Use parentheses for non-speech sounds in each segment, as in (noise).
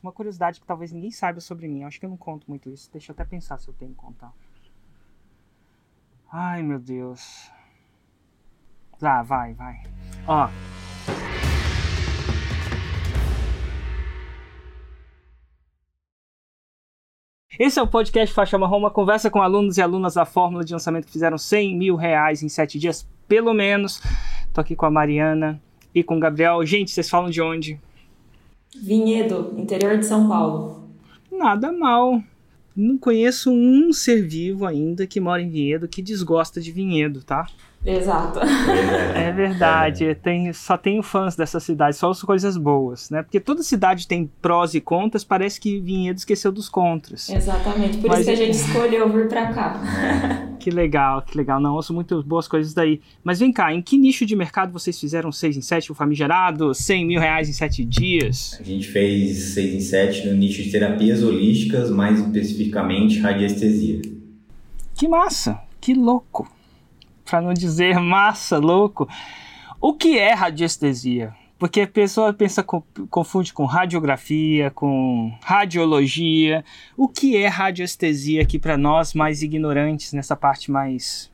Uma curiosidade que talvez ninguém saiba sobre mim. Acho que eu não conto muito isso. Deixa eu até pensar se eu tenho que contar. Ai, meu Deus. Ah, vai, vai. Ó. Esse é o podcast Faixa Marrom, uma conversa com alunos e alunas da fórmula de lançamento que fizeram 100 mil reais em 7 dias, pelo menos. Tô aqui com a Mariana e com o Gabriel. Gente, vocês falam de onde? Vinhedo, interior de São Paulo. Nada mal. Não conheço um ser vivo ainda que mora em Vinhedo que desgosta de Vinhedo, tá? Exato. É verdade, é. Tem, só tenho fãs dessa cidade, só as coisas boas, né? Porque toda cidade tem prós e contras, parece que Vinhedo esqueceu dos contras. Exatamente, por Mas... isso que a gente escolheu vir pra cá. (laughs) Que legal, que legal. Não, ouço muito boas coisas daí. Mas vem cá, em que nicho de mercado vocês fizeram 6 em 7, o famigerado 100 mil reais em 7 dias? A gente fez 6 em 7 no nicho de terapias holísticas, mais especificamente radiestesia. Que massa, que louco para não dizer (laughs) massa, louco. O que é radiestesia? Porque a pessoa pensa, confunde com radiografia, com radiologia. O que é radiestesia aqui para nós mais ignorantes nessa parte mais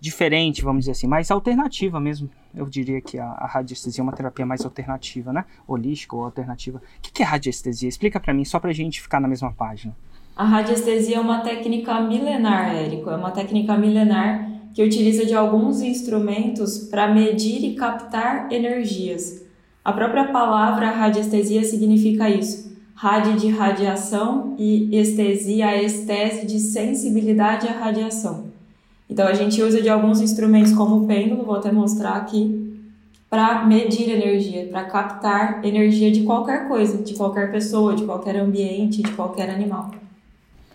diferente, vamos dizer assim, mais alternativa mesmo. Eu diria que a, a radiestesia é uma terapia mais alternativa, né? Holística ou alternativa. O que é radiestesia? Explica para mim, só para a gente ficar na mesma página. A radiestesia é uma técnica milenar, Érico. É uma técnica milenar que utiliza de alguns instrumentos para medir e captar energias. A própria palavra radiestesia significa isso. Radi de radiação e estesia, a estese de sensibilidade à radiação. Então a gente usa de alguns instrumentos como o pêndulo, vou até mostrar aqui, para medir energia, para captar energia de qualquer coisa, de qualquer pessoa, de qualquer ambiente, de qualquer animal.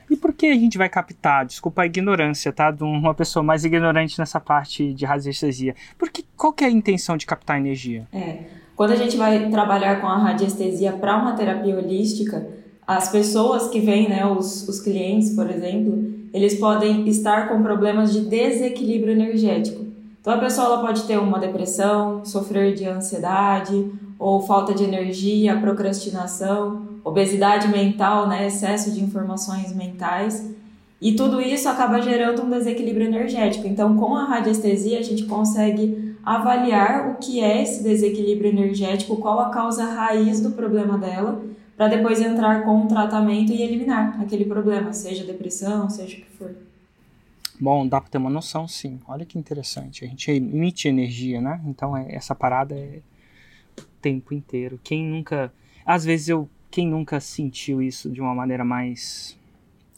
E por que a gente vai captar? Desculpa a ignorância, tá? De uma pessoa mais ignorante nessa parte de radiestesia. Porque qual que é a intenção de captar energia? É. Quando a gente vai trabalhar com a radiestesia para uma terapia holística, as pessoas que vêm, né, os, os clientes, por exemplo, eles podem estar com problemas de desequilíbrio energético. Então a pessoa ela pode ter uma depressão, sofrer de ansiedade ou falta de energia, procrastinação obesidade mental, né, excesso de informações mentais. E tudo isso acaba gerando um desequilíbrio energético. Então, com a radiestesia, a gente consegue avaliar o que é esse desequilíbrio energético, qual a causa raiz do problema dela, para depois entrar com um tratamento e eliminar aquele problema, seja depressão, seja o que for. Bom, dá para ter uma noção, sim. Olha que interessante. A gente emite energia, né? Então, é, essa parada é o tempo inteiro. Quem nunca. Às vezes eu quem nunca sentiu isso de uma maneira mais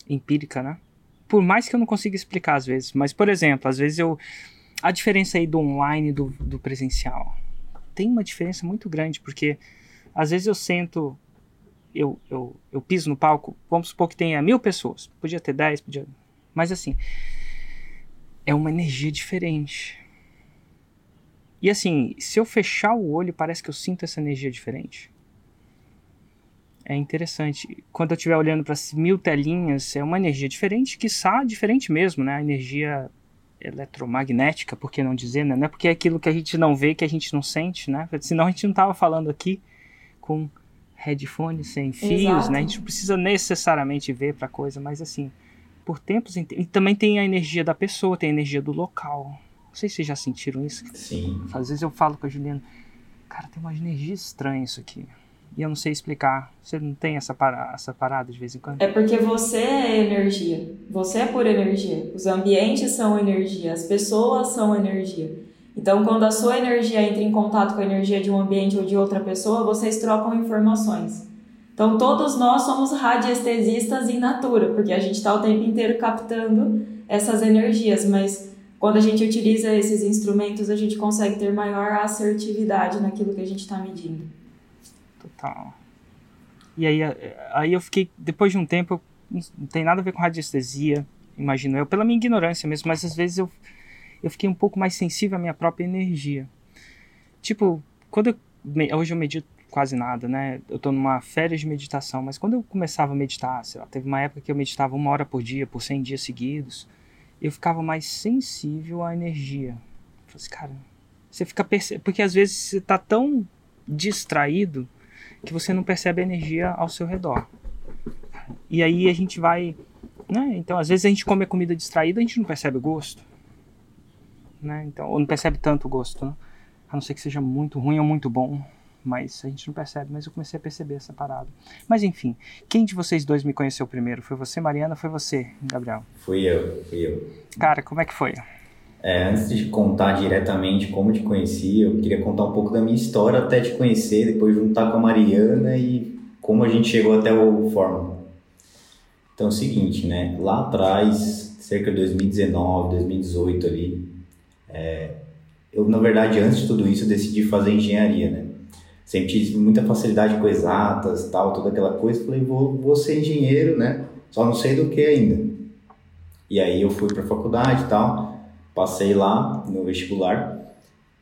empírica, né? Por mais que eu não consiga explicar às vezes, mas por exemplo, às vezes eu a diferença aí do online e do, do presencial tem uma diferença muito grande porque às vezes eu sento eu, eu, eu piso no palco, vamos supor que tenha mil pessoas, podia ter dez, podia, mas assim é uma energia diferente. E assim, se eu fechar o olho, parece que eu sinto essa energia diferente é interessante. Quando eu estiver olhando para mil telinhas, é uma energia diferente, que está diferente mesmo, né? A energia eletromagnética, por que não dizer, né? Não é porque é aquilo que a gente não vê, que a gente não sente, né? Senão a gente não tava falando aqui com headphone sem fios, Exato. né? A gente não precisa necessariamente ver para coisa, mas assim, por tempos e também tem a energia da pessoa, tem a energia do local. Não sei se vocês já sentiram isso. Sim. Às vezes eu falo com a Juliana, cara, tem uma energia estranha isso aqui e eu não sei explicar. Você não tem essa, para, essa parada de vez em quando? É porque você é energia. Você é pura energia. Os ambientes são energia. As pessoas são energia. Então, quando a sua energia entra em contato com a energia de um ambiente ou de outra pessoa, vocês trocam informações. Então, todos nós somos radiestesistas em natura, porque a gente está o tempo inteiro captando essas energias, mas quando a gente utiliza esses instrumentos, a gente consegue ter maior assertividade naquilo que a gente está medindo total. E aí, aí eu fiquei, depois de um tempo, não tem nada a ver com radiestesia, imagino eu, pela minha ignorância mesmo, mas às vezes eu, eu fiquei um pouco mais sensível à minha própria energia. Tipo, quando eu, hoje eu medito quase nada, né? Eu tô numa férias de meditação, mas quando eu começava a meditar, sei lá, teve uma época que eu meditava uma hora por dia, por 100 dias seguidos, eu ficava mais sensível à energia. Eu falei assim, cara, você fica percebendo, porque às vezes você tá tão distraído que você não percebe a energia ao seu redor. E aí a gente vai, né? Então, às vezes a gente come a comida distraída, a gente não percebe o gosto, né? Então, ou não percebe tanto o gosto, né? A não ser que seja muito ruim ou muito bom, mas a gente não percebe. Mas eu comecei a perceber essa parada. Mas enfim, quem de vocês dois me conheceu primeiro? Foi você, Mariana? Foi você, Gabriel? Fui eu, fui eu. Cara, como é que foi? É, antes de contar diretamente como te conheci, eu queria contar um pouco da minha história até te conhecer, depois juntar com a Mariana e como a gente chegou até o Fórmula. Então é o seguinte, né? Lá atrás, cerca de 2019, 2018 ali, é, eu na verdade antes de tudo isso decidi fazer engenharia, né? Sempre tive muita facilidade com exatas, tal, toda aquela coisa. Falei, vou, vou ser engenheiro, né? Só não sei do que ainda. E aí eu fui para faculdade tal, passei lá no vestibular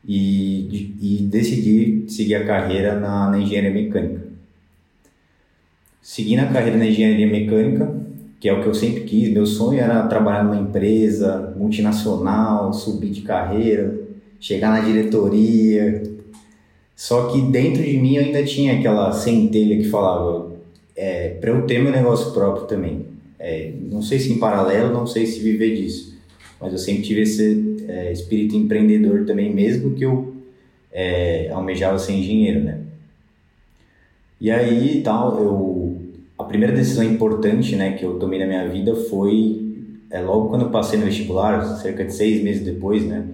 e, e decidi seguir a carreira na, na engenharia mecânica. Seguindo a carreira na engenharia mecânica, que é o que eu sempre quis, meu sonho era trabalhar numa empresa multinacional, subir de carreira, chegar na diretoria. Só que dentro de mim ainda tinha aquela centelha que falava é, para eu ter meu negócio próprio também. É, não sei se em paralelo, não sei se viver disso, mas eu sempre tive esse é, espírito empreendedor também, mesmo que eu é, almejava ser engenheiro, né? E aí, tal, eu a primeira decisão importante, né, que eu tomei na minha vida foi é, logo quando eu passei no vestibular, cerca de seis meses depois, né,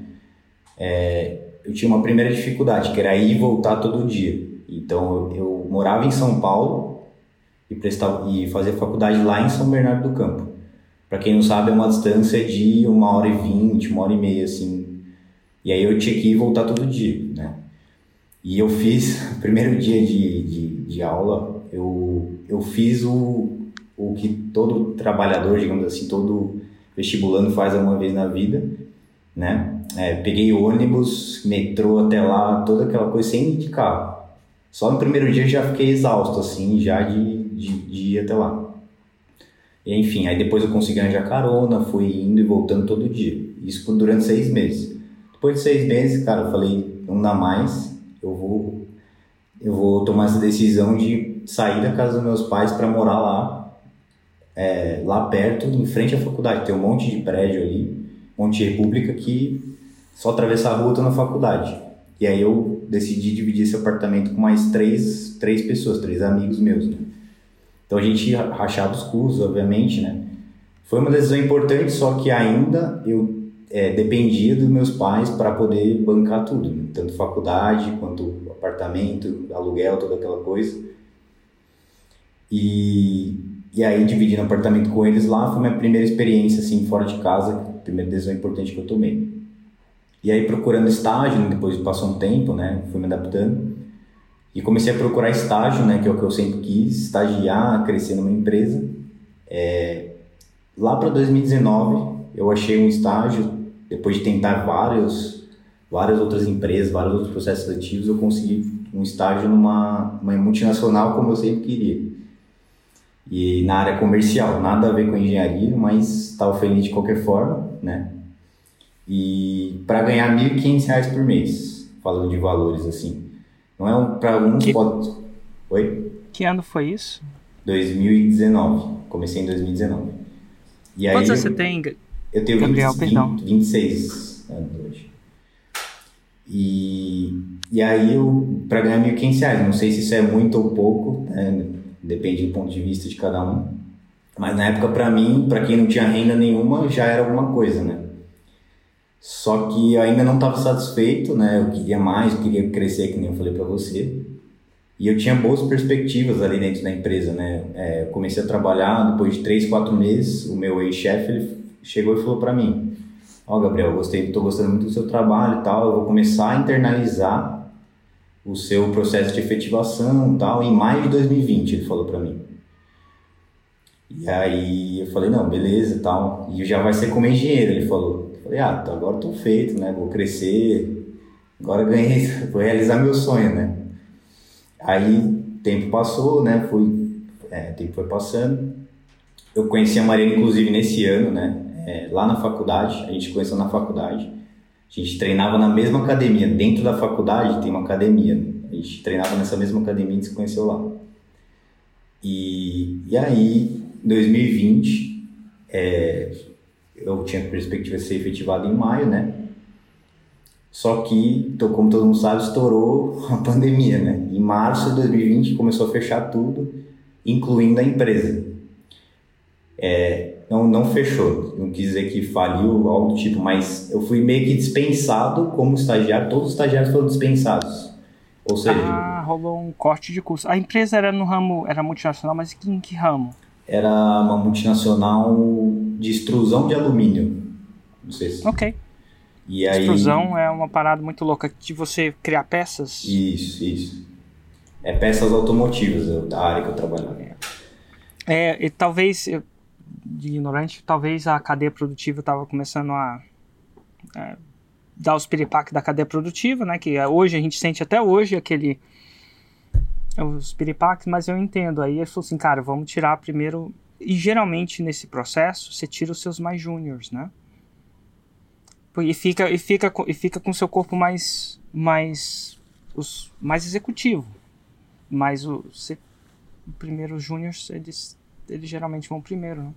é, eu tinha uma primeira dificuldade, que era ir e voltar todo dia. Então eu, eu morava em São Paulo e prestava e fazia faculdade lá em São Bernardo do Campo. Para quem não sabe, é uma distância de uma hora e vinte, uma hora e meia, assim. E aí eu tinha que ir e voltar todo dia, né? E eu fiz, (laughs) primeiro dia de, de, de aula, eu, eu fiz o, o que todo trabalhador, digamos assim, todo vestibulando faz uma vez na vida, né? É, peguei ônibus, metrô até lá, toda aquela coisa sem de carro. Só no primeiro dia já fiquei exausto, assim, já de, de, de ir até lá. Enfim, aí depois eu consegui arranjar carona, fui indo e voltando todo dia. Isso durante seis meses. Depois de seis meses, cara, eu falei, não dá mais, eu vou, eu vou tomar essa decisão de sair da casa dos meus pais para morar lá, é, lá perto, em frente à faculdade. Tem um monte de prédio ali, monte de república que só atravessar a rua tô na faculdade. E aí eu decidi dividir esse apartamento com mais três, três pessoas, três amigos meus, né? Então a gente rachava os custos, obviamente, né? Foi uma decisão importante, só que ainda eu é, dependia dos meus pais para poder bancar tudo, né? tanto faculdade quanto apartamento, aluguel, toda aquela coisa. E, e aí, dividindo apartamento com eles lá, foi minha primeira experiência, assim, fora de casa, a primeira decisão importante que eu tomei. E aí, procurando estágio, né, depois passou um tempo, né, fui me adaptando, e comecei a procurar estágio, né, que é o que eu sempre quis, estagiar, crescer numa empresa. É, lá para 2019, eu achei um estágio, depois de tentar vários, várias outras empresas, vários outros processos seletivos, eu consegui um estágio numa uma multinacional como eu sempre queria e na área comercial, nada a ver com engenharia, mas estava feliz de qualquer forma, né? E para ganhar R$ 1.500 por mês, falando de valores assim. Não é um para alguns que... pode Oi? Que ano foi isso? 2019. Comecei em 2019. E aí Quantos você tem? Eu tenho Gabriel, 20, 20, 26 anos hoje. E, e aí eu, para ganhar R$ 1.500, não sei se isso é muito ou pouco, né? depende do ponto de vista de cada um. Mas na época, para mim, para quem não tinha renda nenhuma, já era alguma coisa, né? Só que ainda não estava satisfeito, né? Eu queria mais, eu queria crescer, que nem eu falei para você. E eu tinha boas perspectivas ali dentro da empresa, né? É, eu comecei a trabalhar, depois de três, quatro meses, o meu ex-chefe ele chegou e falou para mim: Ó, oh, Gabriel, gostei, estou gostando muito do seu trabalho e tal, eu vou começar a internalizar o seu processo de efetivação tal em maio de 2020, ele falou para mim. E aí eu falei, não, beleza tal. E já vai ser como engenheiro, ele falou. Eu falei, ah, tá, agora tô feito, né? Vou crescer, agora ganhei, (laughs) vou realizar meu sonho, né? Aí tempo passou, né? Fui, é, tempo foi passando. Eu conheci a Mariana, inclusive, nesse ano, né? É, lá na faculdade, a gente conheceu na faculdade. A gente treinava na mesma academia. Dentro da faculdade tem uma academia. A gente treinava nessa mesma academia que se conheceu lá. E, e aí, 2020, é, eu tinha perspectiva de ser efetivado em maio, né? Só que, como todo mundo sabe, estourou (laughs) a pandemia, né? Em março de 2020 começou a fechar tudo, incluindo a empresa. É, não, não fechou, não quis dizer que faliu, algo do tipo, mas eu fui meio que dispensado como estagiário, todos os estagiários foram dispensados. Ou seja... Ah, rolou um corte de custo. A empresa era no ramo, era multinacional, mas em que ramo? Era uma multinacional de extrusão de alumínio. Não sei se... Ok. E aí... Extrusão é uma parada muito louca de você criar peças. Isso, isso. É peças automotivas, da área que eu trabalho. É, e talvez, de ignorante, talvez a cadeia produtiva estava começando a, a, dar os piripaques da cadeia produtiva, né? Que hoje a gente sente até hoje aquele os piripaques, mas eu entendo. Aí ele falou assim, cara, vamos tirar primeiro. E geralmente nesse processo você tira os seus mais júniores, né? e fica e fica e fica com seu corpo mais mais os mais executivo mas o, o primeiro júniors eles eles geralmente vão primeiro né?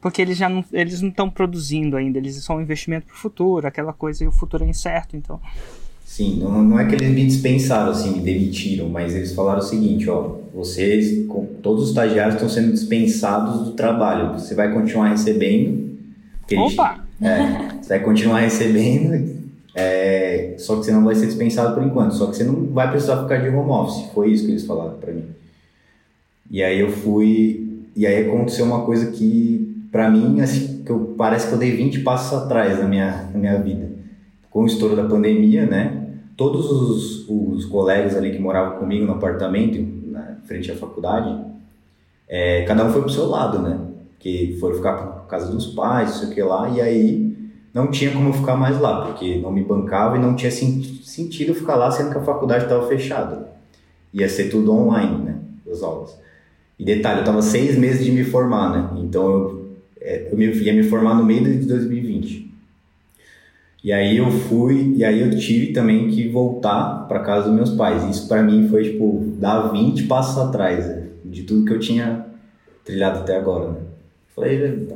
porque eles já eles não estão produzindo ainda eles são um investimento para o futuro aquela coisa e o futuro é incerto então sim não, não é que eles me dispensaram assim me demitiram mas eles falaram o seguinte ó vocês todos os estagiários estão sendo dispensados do trabalho você vai continuar recebendo Opa! É, você vai continuar recebendo, é, só que você não vai ser dispensado por enquanto. Só que você não vai precisar ficar de home office. Foi isso que eles falaram para mim. E aí eu fui. E aí aconteceu uma coisa que, para mim, assim, que eu, parece que eu dei 20 passos atrás na minha, na minha vida. Com o estouro da pandemia, né? Todos os, os colegas ali que moravam comigo no apartamento, na frente à faculdade, é, cada um foi pro seu lado, né? Que foram ficar por casa dos pais, não sei o que lá, e aí não tinha como ficar mais lá, porque não me bancava e não tinha sentido ficar lá, sendo que a faculdade estava fechada. Ia ser tudo online, né? As aulas. E detalhe, eu estava seis meses de me formar, né? Então eu, é, eu ia me formar no meio de 2020. E aí eu fui, e aí eu tive também que voltar para casa dos meus pais. Isso para mim foi tipo dar 20 passos atrás né? de tudo que eu tinha trilhado até agora, né? Falei,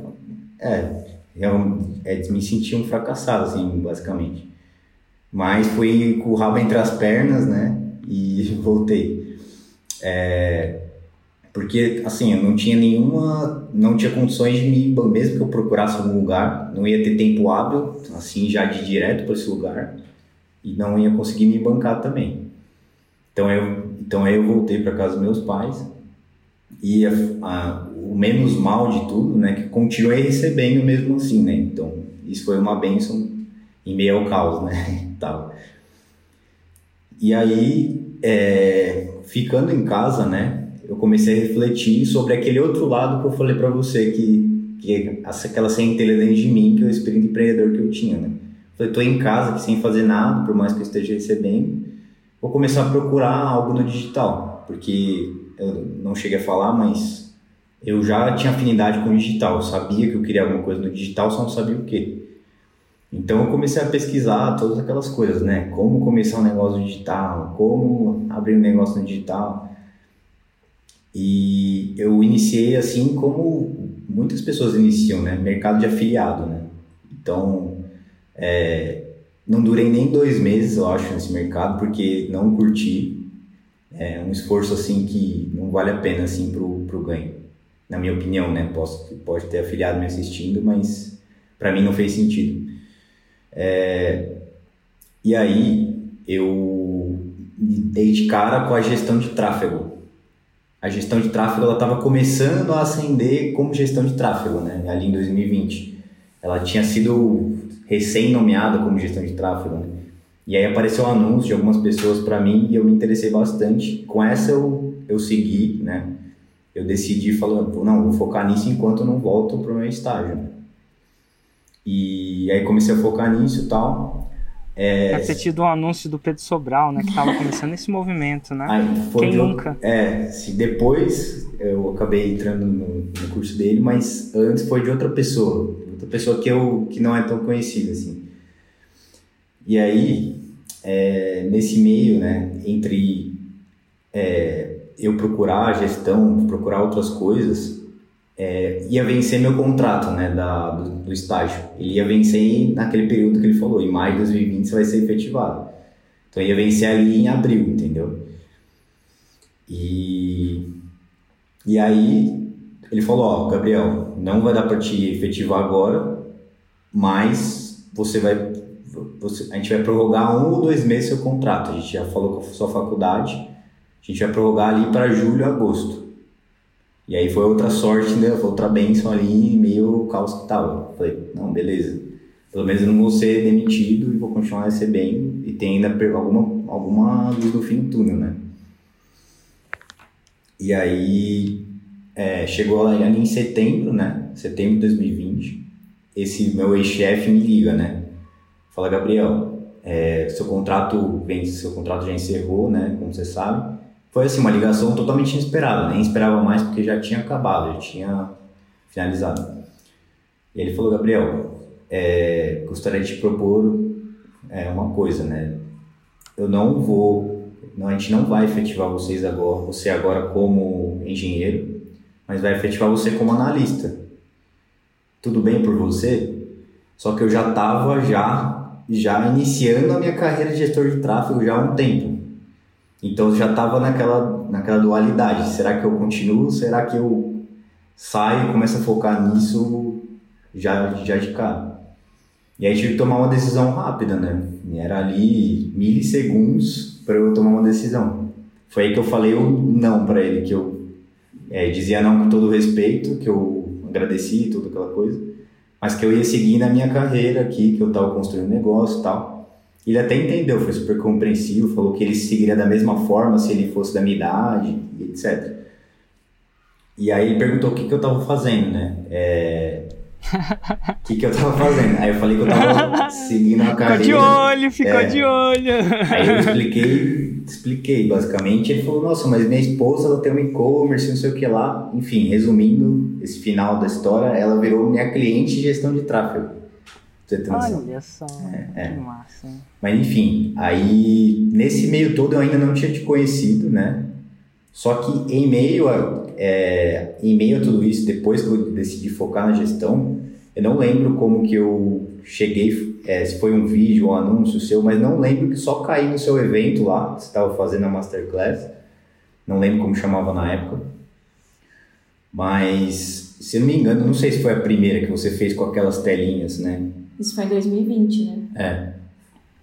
é, eu, é, me senti um fracassado, assim, basicamente. Mas fui com o rabo entre as pernas, né? E (laughs) voltei. É, porque, assim, eu não tinha nenhuma... Não tinha condições de me... Mesmo que eu procurasse algum lugar, não ia ter tempo hábil, assim, já de direto para esse lugar. E não ia conseguir me bancar também. Então, eu, então eu voltei para casa dos meus pais. E a, a, o menos mal de tudo, né, que continuei recebendo mesmo assim, né? Então, isso foi uma benção em meio ao caos, né? (laughs) Tal. E aí, é, ficando em casa, né, eu comecei a refletir sobre aquele outro lado que eu falei para você que, que aquela centelha dentro de mim, que é o espírito empreendedor que eu tinha, né? Falei, tô em casa sem fazer nada, por mais que eu esteja recebendo, vou começar a procurar algo no digital, porque eu não cheguei a falar, mas eu já tinha afinidade com o digital, eu sabia que eu queria alguma coisa no digital, só não sabia o que. Então eu comecei a pesquisar todas aquelas coisas, né? Como começar um negócio digital, como abrir um negócio no digital. E eu iniciei assim como muitas pessoas iniciam, né? Mercado de afiliado, né? Então, é, não durei nem dois meses, eu acho, nesse mercado, porque não curti. É um esforço assim que não vale a pena assim pro, pro ganho na minha opinião, né? Posso, pode ter afiliado me assistindo, mas para mim não fez sentido. É, e aí eu me dei de cara com a gestão de tráfego. A gestão de tráfego ela estava começando a ascender como gestão de tráfego, né? Ali em 2020, ela tinha sido recém nomeada como gestão de tráfego. Né? E aí apareceu um anúncio de algumas pessoas para mim e eu me interessei bastante. Com essa eu, eu segui, né? eu decidi falando, não, vou focar nisso enquanto não volto para o meu estágio. E aí comecei a focar nisso tal. É... Deve ter tido um anúncio do Pedro Sobral, né? Que estava começando esse movimento, né? Quem nunca? É, se depois eu acabei entrando no, no, curso dele, mas antes foi de outra pessoa. Outra pessoa que, eu, que não é tão conhecida, assim. E aí, é, nesse meio, né, entre é, eu procurar a gestão, procurar outras coisas, é, ia vencer meu contrato, né, da, do, do, estágio. Ele ia vencer naquele período que ele falou, em maio de 2020 você vai ser efetivado. Então ia vencer ali em abril, entendeu? E, e aí ele falou, ó, Gabriel, não vai dar para te efetivar agora, mas você vai, você, a gente vai prorrogar um ou dois meses seu contrato. A gente já falou com a sua faculdade, a gente vai prorrogar ali para julho, agosto. E aí foi outra sorte, né? Foi outra bênção ali, meio caos que tava. Falei, não, beleza. Pelo menos eu não vou ser demitido e vou continuar recebendo e tem ainda alguma, alguma luz no fim do túnel, né? E aí é, chegou lá em setembro, né? Setembro de 2020. Esse meu ex-chefe me liga, né? Fala, Gabriel, é, seu contrato seu contrato já encerrou, né? Como você sabe. Foi assim, uma ligação totalmente inesperada, nem esperava mais porque já tinha acabado, já tinha finalizado. E ele falou, Gabriel, é, gostaria de te propor é, uma coisa, né? Eu não vou, não, a gente não vai efetivar vocês agora, você agora como engenheiro, mas vai efetivar você como analista. Tudo bem por você? Só que eu já estava já já iniciando a minha carreira de gestor de tráfego já há um tempo. Então já estava naquela, naquela dualidade. Será que eu continuo? Será que eu saio e começo a focar nisso já, já de cara? E aí tive que tomar uma decisão rápida, né? Era ali milissegundos para eu tomar uma decisão. Foi aí que eu falei o não para ele, que eu é, dizia não com todo respeito, que eu agradeci toda aquela coisa, mas que eu ia seguir na minha carreira aqui, que eu estava construindo um negócio e tal. Ele até entendeu, foi super compreensivo, falou que ele seguiria da mesma forma se ele fosse da minha idade, etc. E aí ele perguntou o que, que eu estava fazendo, né? É... O (laughs) que, que eu estava fazendo? Aí eu falei que eu estava (laughs) seguindo a carreira. Ficou de olho, ficou é... de olho. Aí eu expliquei, expliquei basicamente. Ele falou, nossa, mas minha esposa ela tem um e-commerce, não sei o que lá. Enfim, resumindo esse final da história, ela virou minha cliente de gestão de tráfego. Olha só, é, que é. massa. Mas enfim, aí nesse meio todo eu ainda não tinha te conhecido, né? Só que em meio a, é, em meio a tudo isso, depois que eu decidi focar na gestão, eu não lembro como que eu cheguei, é, se foi um vídeo ou um anúncio seu, mas não lembro que só caí no seu evento lá, que você estava fazendo a Masterclass. Não lembro como chamava na época. Mas, se eu não me engano, não sei se foi a primeira que você fez com aquelas telinhas, né? Isso foi em 2020, né? É.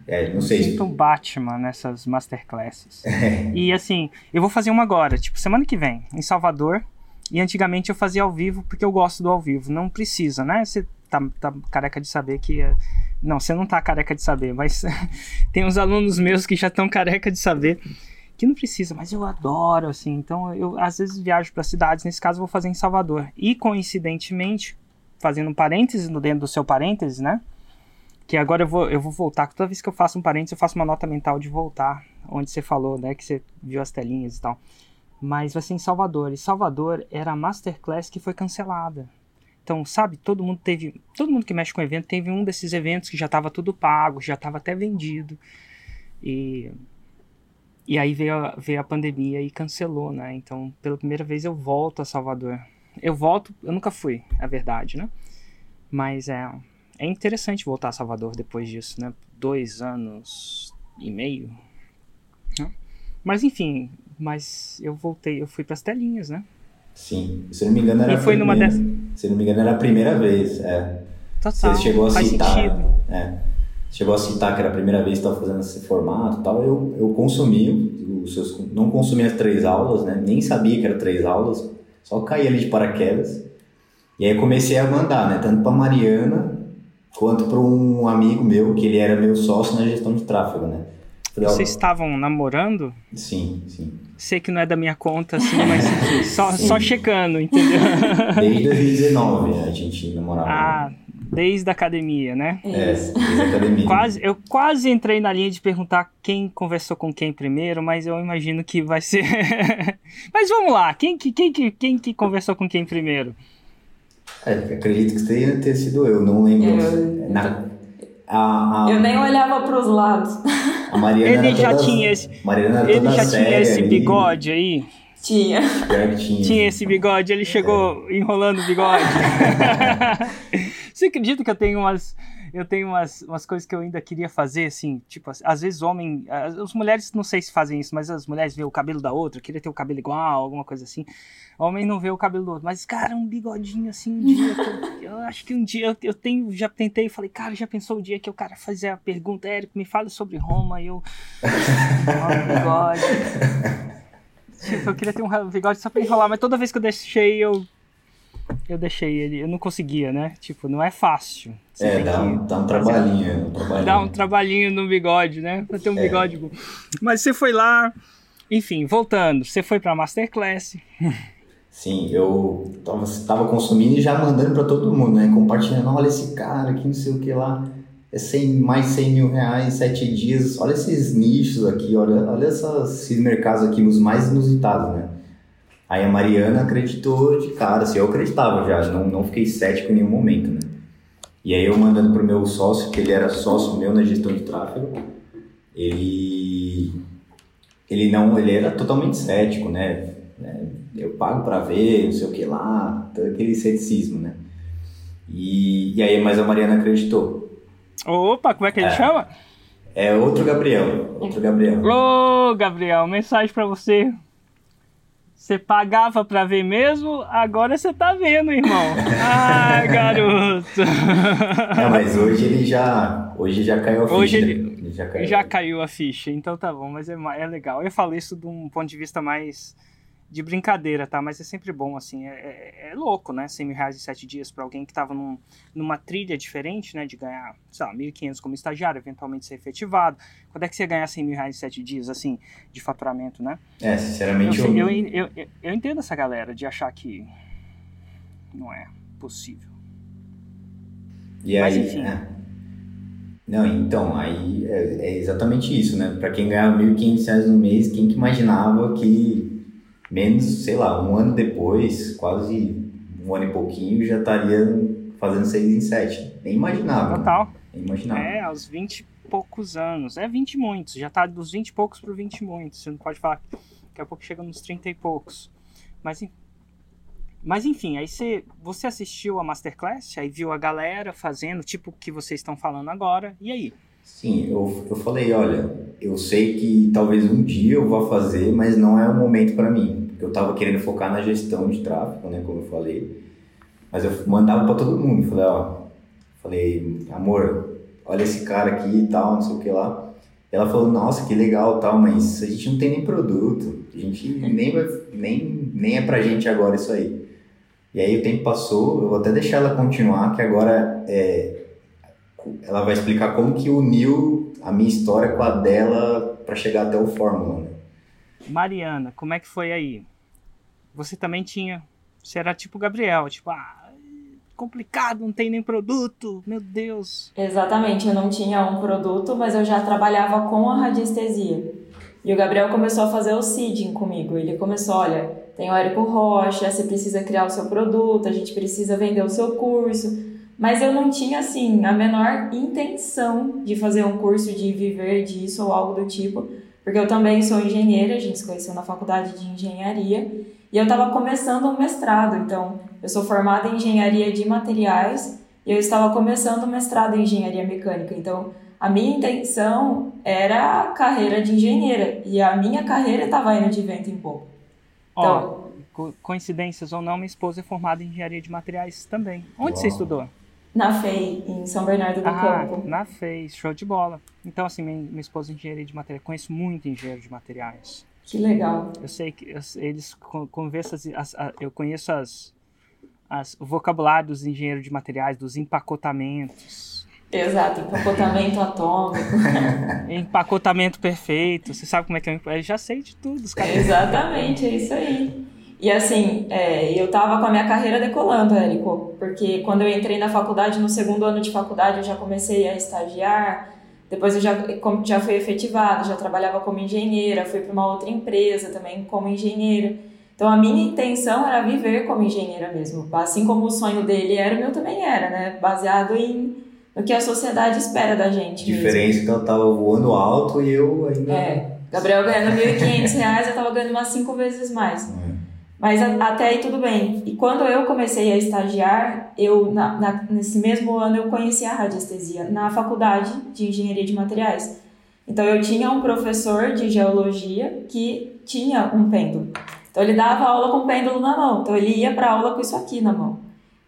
É, não sei. Eu sinto Batman nessas masterclasses. (laughs) É. E assim, eu vou fazer uma agora, tipo, semana que vem, em Salvador. E antigamente eu fazia ao vivo porque eu gosto do ao vivo. Não precisa, né? Você tá, tá careca de saber que. Não, você não tá careca de saber, mas (laughs) tem uns alunos meus que já estão careca de saber que não precisa, mas eu adoro, assim. Então eu às vezes viajo para cidades, nesse caso eu vou fazer em Salvador. E coincidentemente, fazendo um parênteses no dentro do seu parênteses, né? Que agora eu vou, eu vou voltar. Toda vez que eu faço um parênteses, eu faço uma nota mental de voltar, onde você falou, né? Que você viu as telinhas e tal. Mas vai ser em Salvador. E Salvador era a masterclass que foi cancelada. Então, sabe, todo mundo teve. Todo mundo que mexe com evento teve um desses eventos que já estava tudo pago, já estava até vendido. E. E aí veio a, veio a pandemia e cancelou, né? Então, pela primeira vez eu volto a Salvador. Eu volto, eu nunca fui, é verdade, né? Mas é, é interessante voltar a Salvador depois disso, né? Dois anos e meio. Né? Mas enfim, mas eu voltei, eu fui para as telinhas, né? Sim, se não me engano era e foi numa dessas. Se não me engano era a primeira vez, é. Total, Você chegou a faz citar, sentido. É, chegou a citar que era a primeira vez que estava fazendo esse formato, tal. Eu eu consumi os seus, não consumi as três aulas, né? Nem sabia que eram três aulas só caí ali de paraquedas. E aí comecei a mandar, né? Tanto para Mariana quanto para um amigo meu, que ele era meu sócio na gestão de tráfego, né? Falei, Vocês estavam namorando? Sim, sim. Sei que não é da minha conta, assim, mas só, (laughs) só checando, entendeu? Desde 2019 a gente namorava. Ah, desde a academia, né? É, desde a academia. (laughs) Quase, eu quase entrei na linha de perguntar quem conversou com quem primeiro, mas eu imagino que vai ser. (laughs) mas vamos lá, quem que, quem, que, quem que conversou com quem primeiro? É, acredito que tenha ter sido eu, não lembro. Eu, Na, a, a... eu nem olhava para os lados. A Mariana Ele era já toda- tinha esse, ele já tinha esse bigode aí. Tinha. Tinha. Tinha esse bigode, ele chegou enrolando o bigode. (laughs) Você acredita que eu tenho umas. Eu tenho umas, umas coisas que eu ainda queria fazer, assim, tipo, às vezes homem. As, as mulheres não sei se fazem isso, mas as mulheres vê o cabelo da outra, queria ter o cabelo igual, alguma coisa assim. Homem não vê o cabelo do outro. Mas, cara, um bigodinho assim, um dia eu, (laughs) eu acho que um dia eu, eu tenho, já tentei falei, cara, já pensou o dia que o cara fazer a pergunta, Érico, me fala sobre Roma, e eu. O bigode. (laughs) Tipo, eu queria ter um bigode só pra enrolar, mas toda vez que eu deixei, eu. Eu deixei ele, eu não conseguia, né? Tipo, não é fácil. Você É, dá um, dá um trabalhinho, um trabalhinho. Dá um trabalhinho no bigode, né? Pra ter um É. bigode bom. Mas você foi lá. Enfim, voltando, você foi pra Masterclass. Sim, eu tava, tava consumindo e já mandando pra todo mundo, né? Compartilhando, olha esse cara aqui, não sei o que lá. É 100, mais 100 mil reais, 7 dias. Olha esses nichos aqui, olha, olha esses mercados aqui, os mais inusitados, né? Aí a Mariana acreditou de cara, assim, eu acreditava já, não, não fiquei cético em nenhum momento, né? E aí eu mandando pro meu sócio, que ele era sócio meu na gestão de tráfego, ele ele não, ele era totalmente cético, né? É, Eu pago pra ver, não sei o que lá, todo aquele ceticismo, né? E, e aí, mas a Mariana acreditou. Opa, como é que ele É. chama? É outro Gabriel, outro Gabriel. Ô, Gabriel, mensagem pra você. Você pagava pra ver mesmo, agora você tá vendo, irmão. (laughs) Ai, garoto. É, mas hoje ele já, hoje já caiu a ficha. Hoje né? ele- Ele já caiu. Já caiu a ficha, então tá bom, mas é, é legal. Eu falo isso de um ponto de vista mais de brincadeira, tá? Mas é sempre bom, assim, é, é- é louco, né? 100 mil reais em 7 dias pra alguém que tava num- numa trilha diferente, né? De ganhar, sei lá, 1.500 como estagiário, eventualmente ser efetivado. Quando é que você ganha 100 mil reais em 7 dias, assim, de faturamento, né? É, sinceramente, eu, eu, eu, eu, eu entendo essa galera de achar que não é possível. E Mas aí, enfim. é. Não, então, aí é, é exatamente isso, né? Pra quem ganhava 1.500 reais no mês, quem que imaginava que menos, sei lá, um ano depois, quase um ano e pouquinho, já estaria fazendo 6 em 7. Nem imaginava. né? Total. Nem imaginava. É, aos 20 e poucos anos. É 20 e muitos. Já tá dos 20 e poucos pro 20 e muitos. Você não pode falar. Daqui a pouco chega nos 30 e poucos. Mas, mas enfim, aí você, você assistiu a Masterclass, aí viu a galera fazendo, tipo o que vocês estão falando agora. E aí? Sim, eu, eu falei, olha, eu sei que talvez um dia eu vá fazer, mas não é o momento para mim. Porque eu tava querendo focar na gestão de tráfego, né, como eu falei. Mas eu mandava para todo mundo, falei, ó, falei, amor, olha esse cara aqui e tal, não sei o que lá. Ela falou, nossa, que legal tal, mas a gente não tem nem produto, a gente nem, vai, nem, nem é pra gente agora isso aí. E aí o tempo passou, eu vou até deixar ela continuar, que agora é, ela vai explicar como que uniu a minha história com a dela para chegar até o Fórmula, né? Mariana, como é que foi aí? Você também tinha. Você era tipo Gabriel, tipo, ah, complicado, não tem nem produto, meu Deus. Exatamente, eu não tinha um produto, mas eu já trabalhava com a radiestesia. E o Gabriel começou a fazer o seeding comigo. Ele começou, olha, tem o Érico Rocha, você precisa criar o seu produto, a gente precisa vender o seu curso. Mas eu não tinha, assim, a menor intenção de fazer um curso de viver disso ou algo do tipo, porque eu também sou engenheira, a gente se conheceu na faculdade de engenharia, e eu estava começando um mestrado, então eu sou formada em engenharia de materiais e eu estava começando o mestrado em engenharia mecânica. Então, a minha intenção era a carreira de engenheira e a minha carreira estava indo de vento em pouco. Ó, Então, co- coincidências ou não, minha esposa é formada em engenharia de materiais também. Onde você Uau. estudou? Na FEI, em São Bernardo do Ah, Campo. na FES, show de bola. Então, assim, minha, minha esposa é engenharia de materiais. Conheço muito engenheiro de materiais. Que legal. Eu sei que eu- eles con- conversam, eu conheço as, as, o vocabulário dos engenheiros de materiais, dos empacotamentos. Exato, empacotamento atômico. (laughs) Empacotamento perfeito, você sabe como é que é? Eu já sei de tudo, os caras. Exatamente, é isso aí. E assim, é, eu tava com a minha carreira decolando, Érico, porque quando eu entrei na faculdade, no segundo ano de faculdade, eu já comecei a estagiar, depois eu já, já fui efetivada, já trabalhava como engenheira, fui para uma outra empresa também como engenheira. Então a minha intenção era viver como engenheira mesmo, assim como o sonho dele era, o meu também era, né? Baseado em o que a sociedade espera da gente. Diferença, mesmo. então eu tava voando alto e eu ainda. É. Gabriel ganhando R$ 1.500, eu tava ganhando umas cinco vezes mais. É. Mas a, até aí tudo bem. E quando eu comecei a estagiar, eu na, na, nesse mesmo ano eu conheci a radiestesia na faculdade de engenharia de materiais. Então eu tinha um professor de geologia que tinha um pêndulo. Então ele dava aula com o pêndulo na mão. Então ele ia para aula com isso aqui na mão.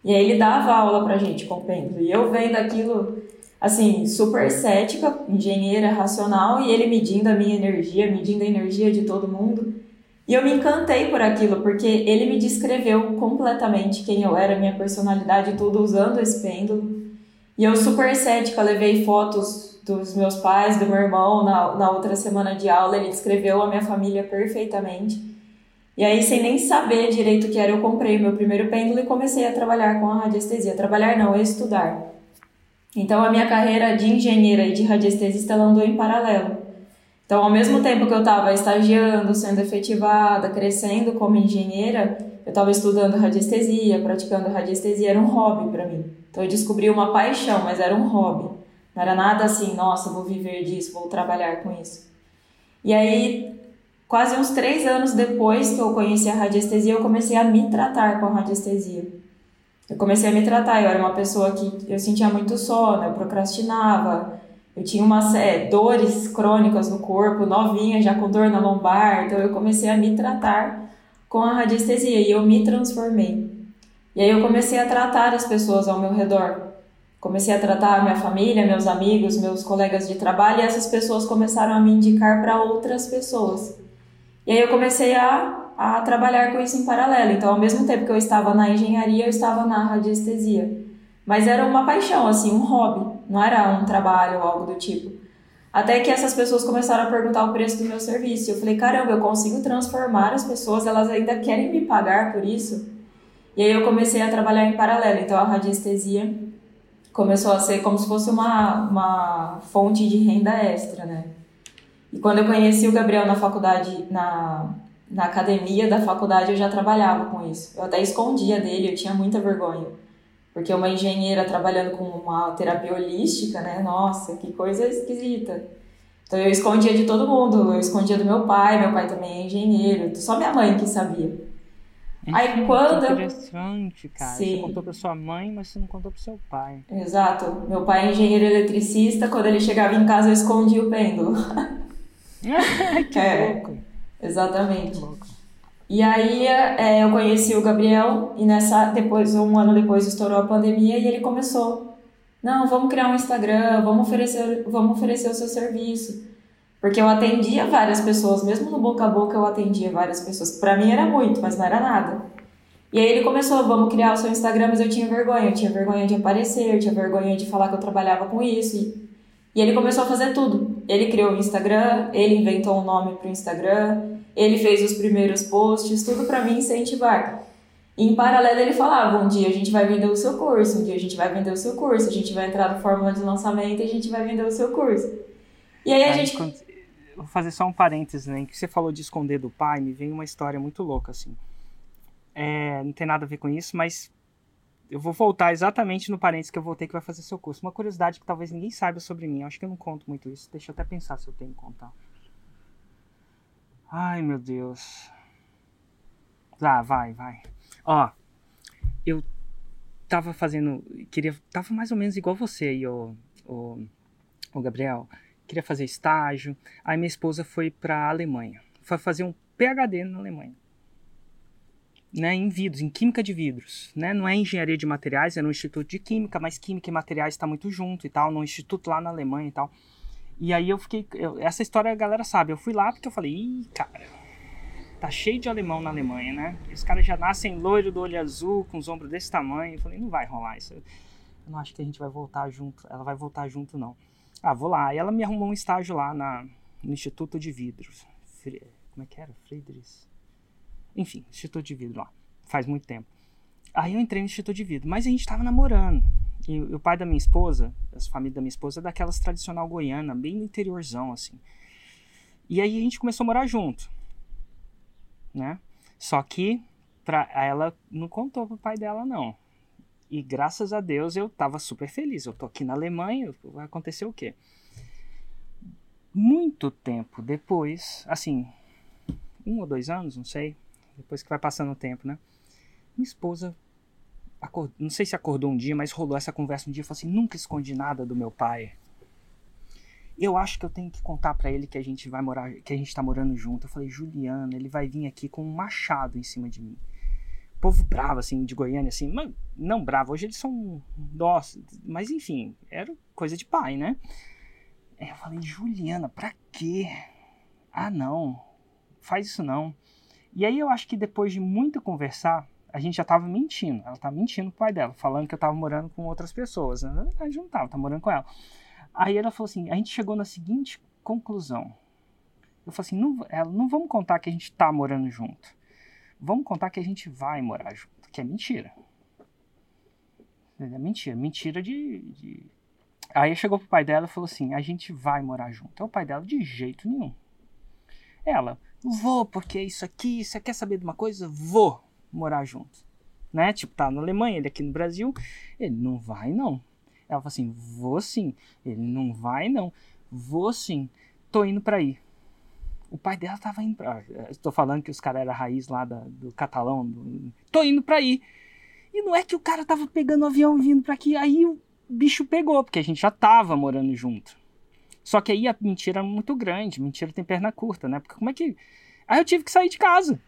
E aí ele dava aula pra gente com o pêndulo. E eu vendo aquilo assim, super cética, engenheira racional e ele medindo a minha energia, medindo a energia de todo mundo. E eu me encantei por aquilo, porque ele me descreveu completamente quem eu era, minha personalidade, tudo usando esse pêndulo. E eu, super cética, levei fotos dos meus pais, do meu irmão na, na outra semana de aula. Ele descreveu a minha família perfeitamente. E aí, sem nem saber direito o que era, eu comprei meu primeiro pêndulo e comecei a trabalhar com a radiestesia. Trabalhar não, estudar. Então, a minha carreira de engenheira e de radiestesista andou em paralelo. Então, ao mesmo tempo que eu estava estagiando, sendo efetivada, crescendo como engenheira, eu estava estudando radiestesia, praticando radiestesia, era um hobby para mim. Então, eu descobri uma paixão, mas era um hobby. Não era nada assim, nossa, vou viver disso, vou trabalhar com isso. E aí, quase uns três anos depois que eu conheci a radiestesia, eu comecei a me tratar com a radiestesia. Eu comecei a me tratar, eu era uma pessoa que eu sentia muito sono, eu procrastinava, eu tinha umas é, dores crônicas no corpo, novinha, já com dor na lombar, então eu comecei a me tratar com a radiestesia e eu me transformei. E aí eu comecei a tratar as pessoas ao meu redor. Comecei a tratar a minha família, meus amigos, meus colegas de trabalho e essas pessoas começaram a me indicar para outras pessoas. E aí eu comecei a, a trabalhar com isso em paralelo. Então, ao mesmo tempo que eu estava na engenharia, eu estava na radiestesia. Mas era uma paixão, assim, um hobby, não era um trabalho ou algo do tipo. Até que essas pessoas começaram a perguntar o preço do meu serviço. Eu falei, caramba, eu consigo transformar as pessoas, elas ainda querem me pagar por isso? E aí eu comecei a trabalhar em paralelo. Então a radiestesia começou a ser como se fosse uma, uma fonte de renda extra, né? E quando eu conheci o Gabriel na faculdade, na, na academia da faculdade, eu já trabalhava com isso. Eu até escondia dele, eu tinha muita vergonha. Porque uma engenheira trabalhando com uma terapia holística, né? Nossa, que coisa esquisita. Então eu escondia de todo mundo, eu escondia do meu pai, meu pai também é engenheiro, só minha mãe que sabia. É Aí quando interessante, cara. Sim. Você contou para sua mãe, mas você não contou para seu pai. Exato. Meu pai é engenheiro eletricista, quando ele chegava em casa eu escondia o pêndulo. (laughs) que é, louco. Exatamente. Que louco. E aí é, eu conheci o Gabriel e nessa depois um ano depois estourou a pandemia e ele começou, não, vamos criar um Instagram, vamos oferecer, vamos oferecer o seu serviço, porque eu atendia várias pessoas, mesmo no boca a boca eu atendia várias pessoas. Para mim era muito, mas não era nada. E aí ele começou, vamos criar o seu Instagram, mas eu tinha vergonha, eu tinha vergonha de aparecer, eu tinha vergonha de falar que eu trabalhava com isso. E, e ele começou a fazer tudo. Ele criou o Instagram, ele inventou um nome para o Instagram, ele fez os primeiros posts, tudo para me incentivar. E em paralelo ele falava, um dia a gente vai vender o seu curso, um dia a gente vai vender o seu curso, a gente vai entrar no fórmula de lançamento e a gente vai vender o seu curso. E aí a gente... Vou fazer só um parênteses, né? Que você falou de esconder do pai, me vem uma história muito louca, assim. É, não tem nada a ver com isso, mas eu vou voltar exatamente no parênteses que eu voltei que vai fazer seu curso. Uma curiosidade que talvez ninguém saiba sobre mim, eu acho que eu não conto muito isso. Deixa eu até pensar se eu tenho que contar. Ai, meu Deus. Ah, vai, vai. Ó, eu tava fazendo. Queria. Tava mais ou menos igual você aí, o Gabriel. Queria fazer estágio. Aí minha esposa foi pra Alemanha. Foi fazer um PhD na Alemanha. Né, em vidros, em química de vidros. Né? Não é engenharia de materiais, é no Instituto de Química, mas química e materiais está muito junto e tal, no instituto lá na Alemanha e tal. E aí eu fiquei. Eu, essa história a galera sabe. Eu fui lá porque eu falei, ih, cara, tá cheio de alemão na Alemanha, né? Os caras já nascem loiro do olho azul, com os ombros desse tamanho. Eu falei, não vai rolar isso. Eu não acho que a gente vai voltar junto. Ela vai voltar junto, não. Ah, vou lá. E ela me arrumou um estágio lá na, no Instituto de Vidros. Como é que era? Friedrichs. Enfim, Instituto de Vidro lá. Faz muito tempo. Aí eu entrei no Instituto de Vidro. Mas a gente tava namorando. E o pai da minha esposa, as famílias da minha esposa, é daquelas tradicional goiana, bem no interiorzão, assim. E aí a gente começou a morar junto, né? Só que pra, ela não contou pro pai dela, não. E graças a Deus eu tava super feliz. Eu tô aqui na Alemanha, vai acontecer o quê? Muito tempo depois, assim, um ou dois anos, não sei, depois que vai passando o tempo, né? Minha esposa, não sei se acordou um dia, mas rolou essa conversa um dia, falou assim, nunca escondi nada do meu pai. Eu acho que eu tenho que contar para ele que a gente vai morar, que a gente tá morando junto. Eu falei, Juliana, ele vai vir aqui com um machado em cima de mim povo bravo, assim, de Goiânia, assim, não bravo, hoje eles são, nossa, mas enfim, era coisa de pai, né? Eu falei, Juliana, pra quê? Ah, não, faz isso não. E aí eu acho que depois de muito conversar, a gente já tava mentindo, ela tava mentindo pro pai dela, falando que eu tava morando com outras pessoas, na verdade não tava, tava morando com ela. Aí ela falou assim, a gente chegou na seguinte conclusão, eu falei assim, não, ela, não vamos contar que a gente tá morando junto Vamos contar que a gente vai morar junto, que é mentira. É mentira, mentira de, de... Aí chegou pro pai dela e falou assim: a gente vai morar junto. É o pai dela, de jeito nenhum. Ela, vou, porque isso aqui, você quer saber de uma coisa? Vou morar junto. Né? Tipo, tá na Alemanha, ele aqui no Brasil. Ele não vai, não. Ela falou assim: vou sim. Ele não vai, não. Vou sim. Tô indo pra ir. O pai dela tava indo pra. Estou falando que os caras eram raiz lá da, do catalão. Do, tô indo pra ir. E não é que o cara tava pegando o avião vindo pra aqui. Aí o bicho pegou, porque a gente já tava morando junto. Só que aí a mentira é muito grande. Mentira tem perna curta, né? Porque como é que. Aí eu tive que sair de casa.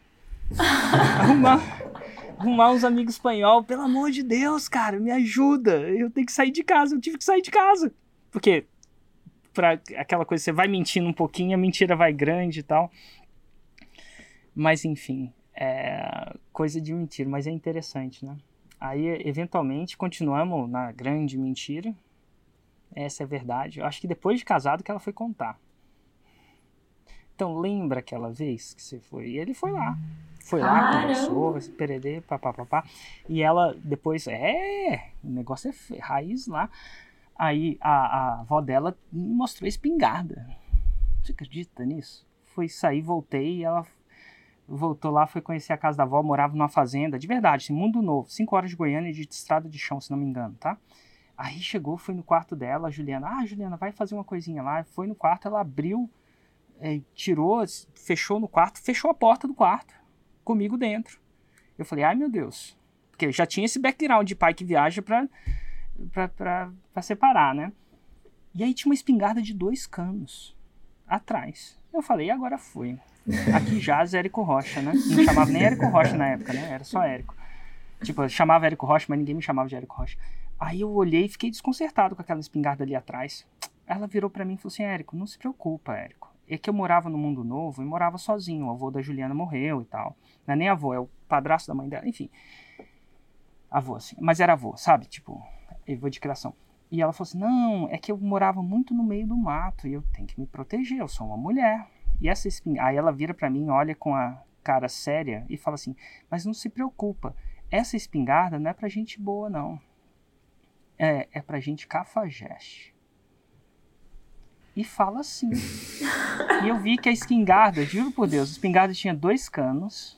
(laughs) arrumar, arrumar uns amigos espanhol. Pelo amor de Deus, cara, me ajuda. Eu tenho que sair de casa. Eu tive que sair de casa. Porque para aquela coisa, você vai mentindo um pouquinho, a mentira vai grande e tal. Mas enfim, é coisa de mentira, mas é interessante, né? Aí, eventualmente, continuamos na grande mentira. Essa é a verdade. Eu acho que depois de casado que ela foi contar. Então, lembra aquela vez que você foi? E ele foi lá. Foi lá, Caramba. conversou, pererê, papapá. E ela depois, é, o negócio é raiz lá. Aí a, a avó dela mostrou a espingarda. Você acredita nisso? Foi sair, voltei e ela voltou lá, foi conhecer a casa da avó, morava numa fazenda, de verdade, assim, mundo novo, 5 horas de Goiânia de estrada de chão, se não me engano, tá? Aí chegou, foi no quarto dela, a Juliana, ah, Juliana, vai fazer uma coisinha lá. Foi no quarto, ela abriu, é, tirou, fechou no quarto, fechou a porta do quarto, comigo dentro. Eu falei, ai meu Deus, porque já tinha esse background de pai que viaja pra para separar, né? E aí tinha uma espingarda de dois canos atrás. Eu falei, agora foi. (laughs) Aqui jaz Érico Rocha, né? Não chamava nem Érico Rocha na época, né? Era só Érico. Tipo, chamava Érico Rocha, mas ninguém me chamava de Érico Rocha. Aí eu olhei e fiquei desconcertado com aquela espingarda ali atrás. Ela virou para mim e falou assim: Érico, não se preocupa, Érico. É que eu morava no mundo novo e morava sozinho. O avô da Juliana morreu e tal. Não é nem avô, é o padrasto da mãe dela. Enfim. Avô, assim. Mas era avô, sabe? Tipo, avô de criação. E ela falou assim: Não, é que eu morava muito no meio do mato e eu tenho que me proteger, eu sou uma mulher. E essa espingarda. Aí ela vira para mim, olha com a cara séria e fala assim: Mas não se preocupa, essa espingarda não é pra gente boa, não. É, é pra gente cafajeste. E fala assim. e eu vi que a espingarda, juro por Deus, a espingarda tinha dois canos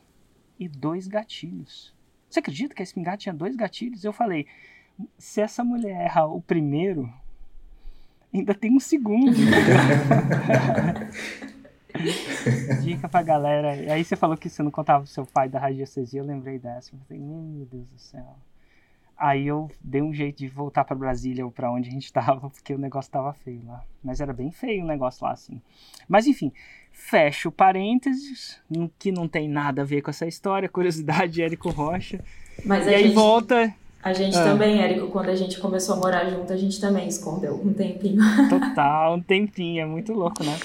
e dois gatilhos. Você acredita que a espingarda tinha dois gatilhos? Eu falei, se essa mulher erra o primeiro, ainda tem um segundo. (laughs) Dica pra galera. E aí você falou que você não contava pro seu pai da radiestesia, eu lembrei dessa. Eu falei, meu Deus do céu. Aí eu dei um jeito de voltar para Brasília ou para onde a gente (laughs) tava, porque o negócio tava feio lá. Mas era bem feio o negócio lá, assim. Mas enfim, fecho parênteses, que não tem nada a ver com essa história, curiosidade de Érico Rocha. Mas e aí gente... volta a gente ah. também, Érico, quando a gente começou a morar junto, a gente também escondeu um tempinho. (laughs) Total, um tempinho, é muito louco, né?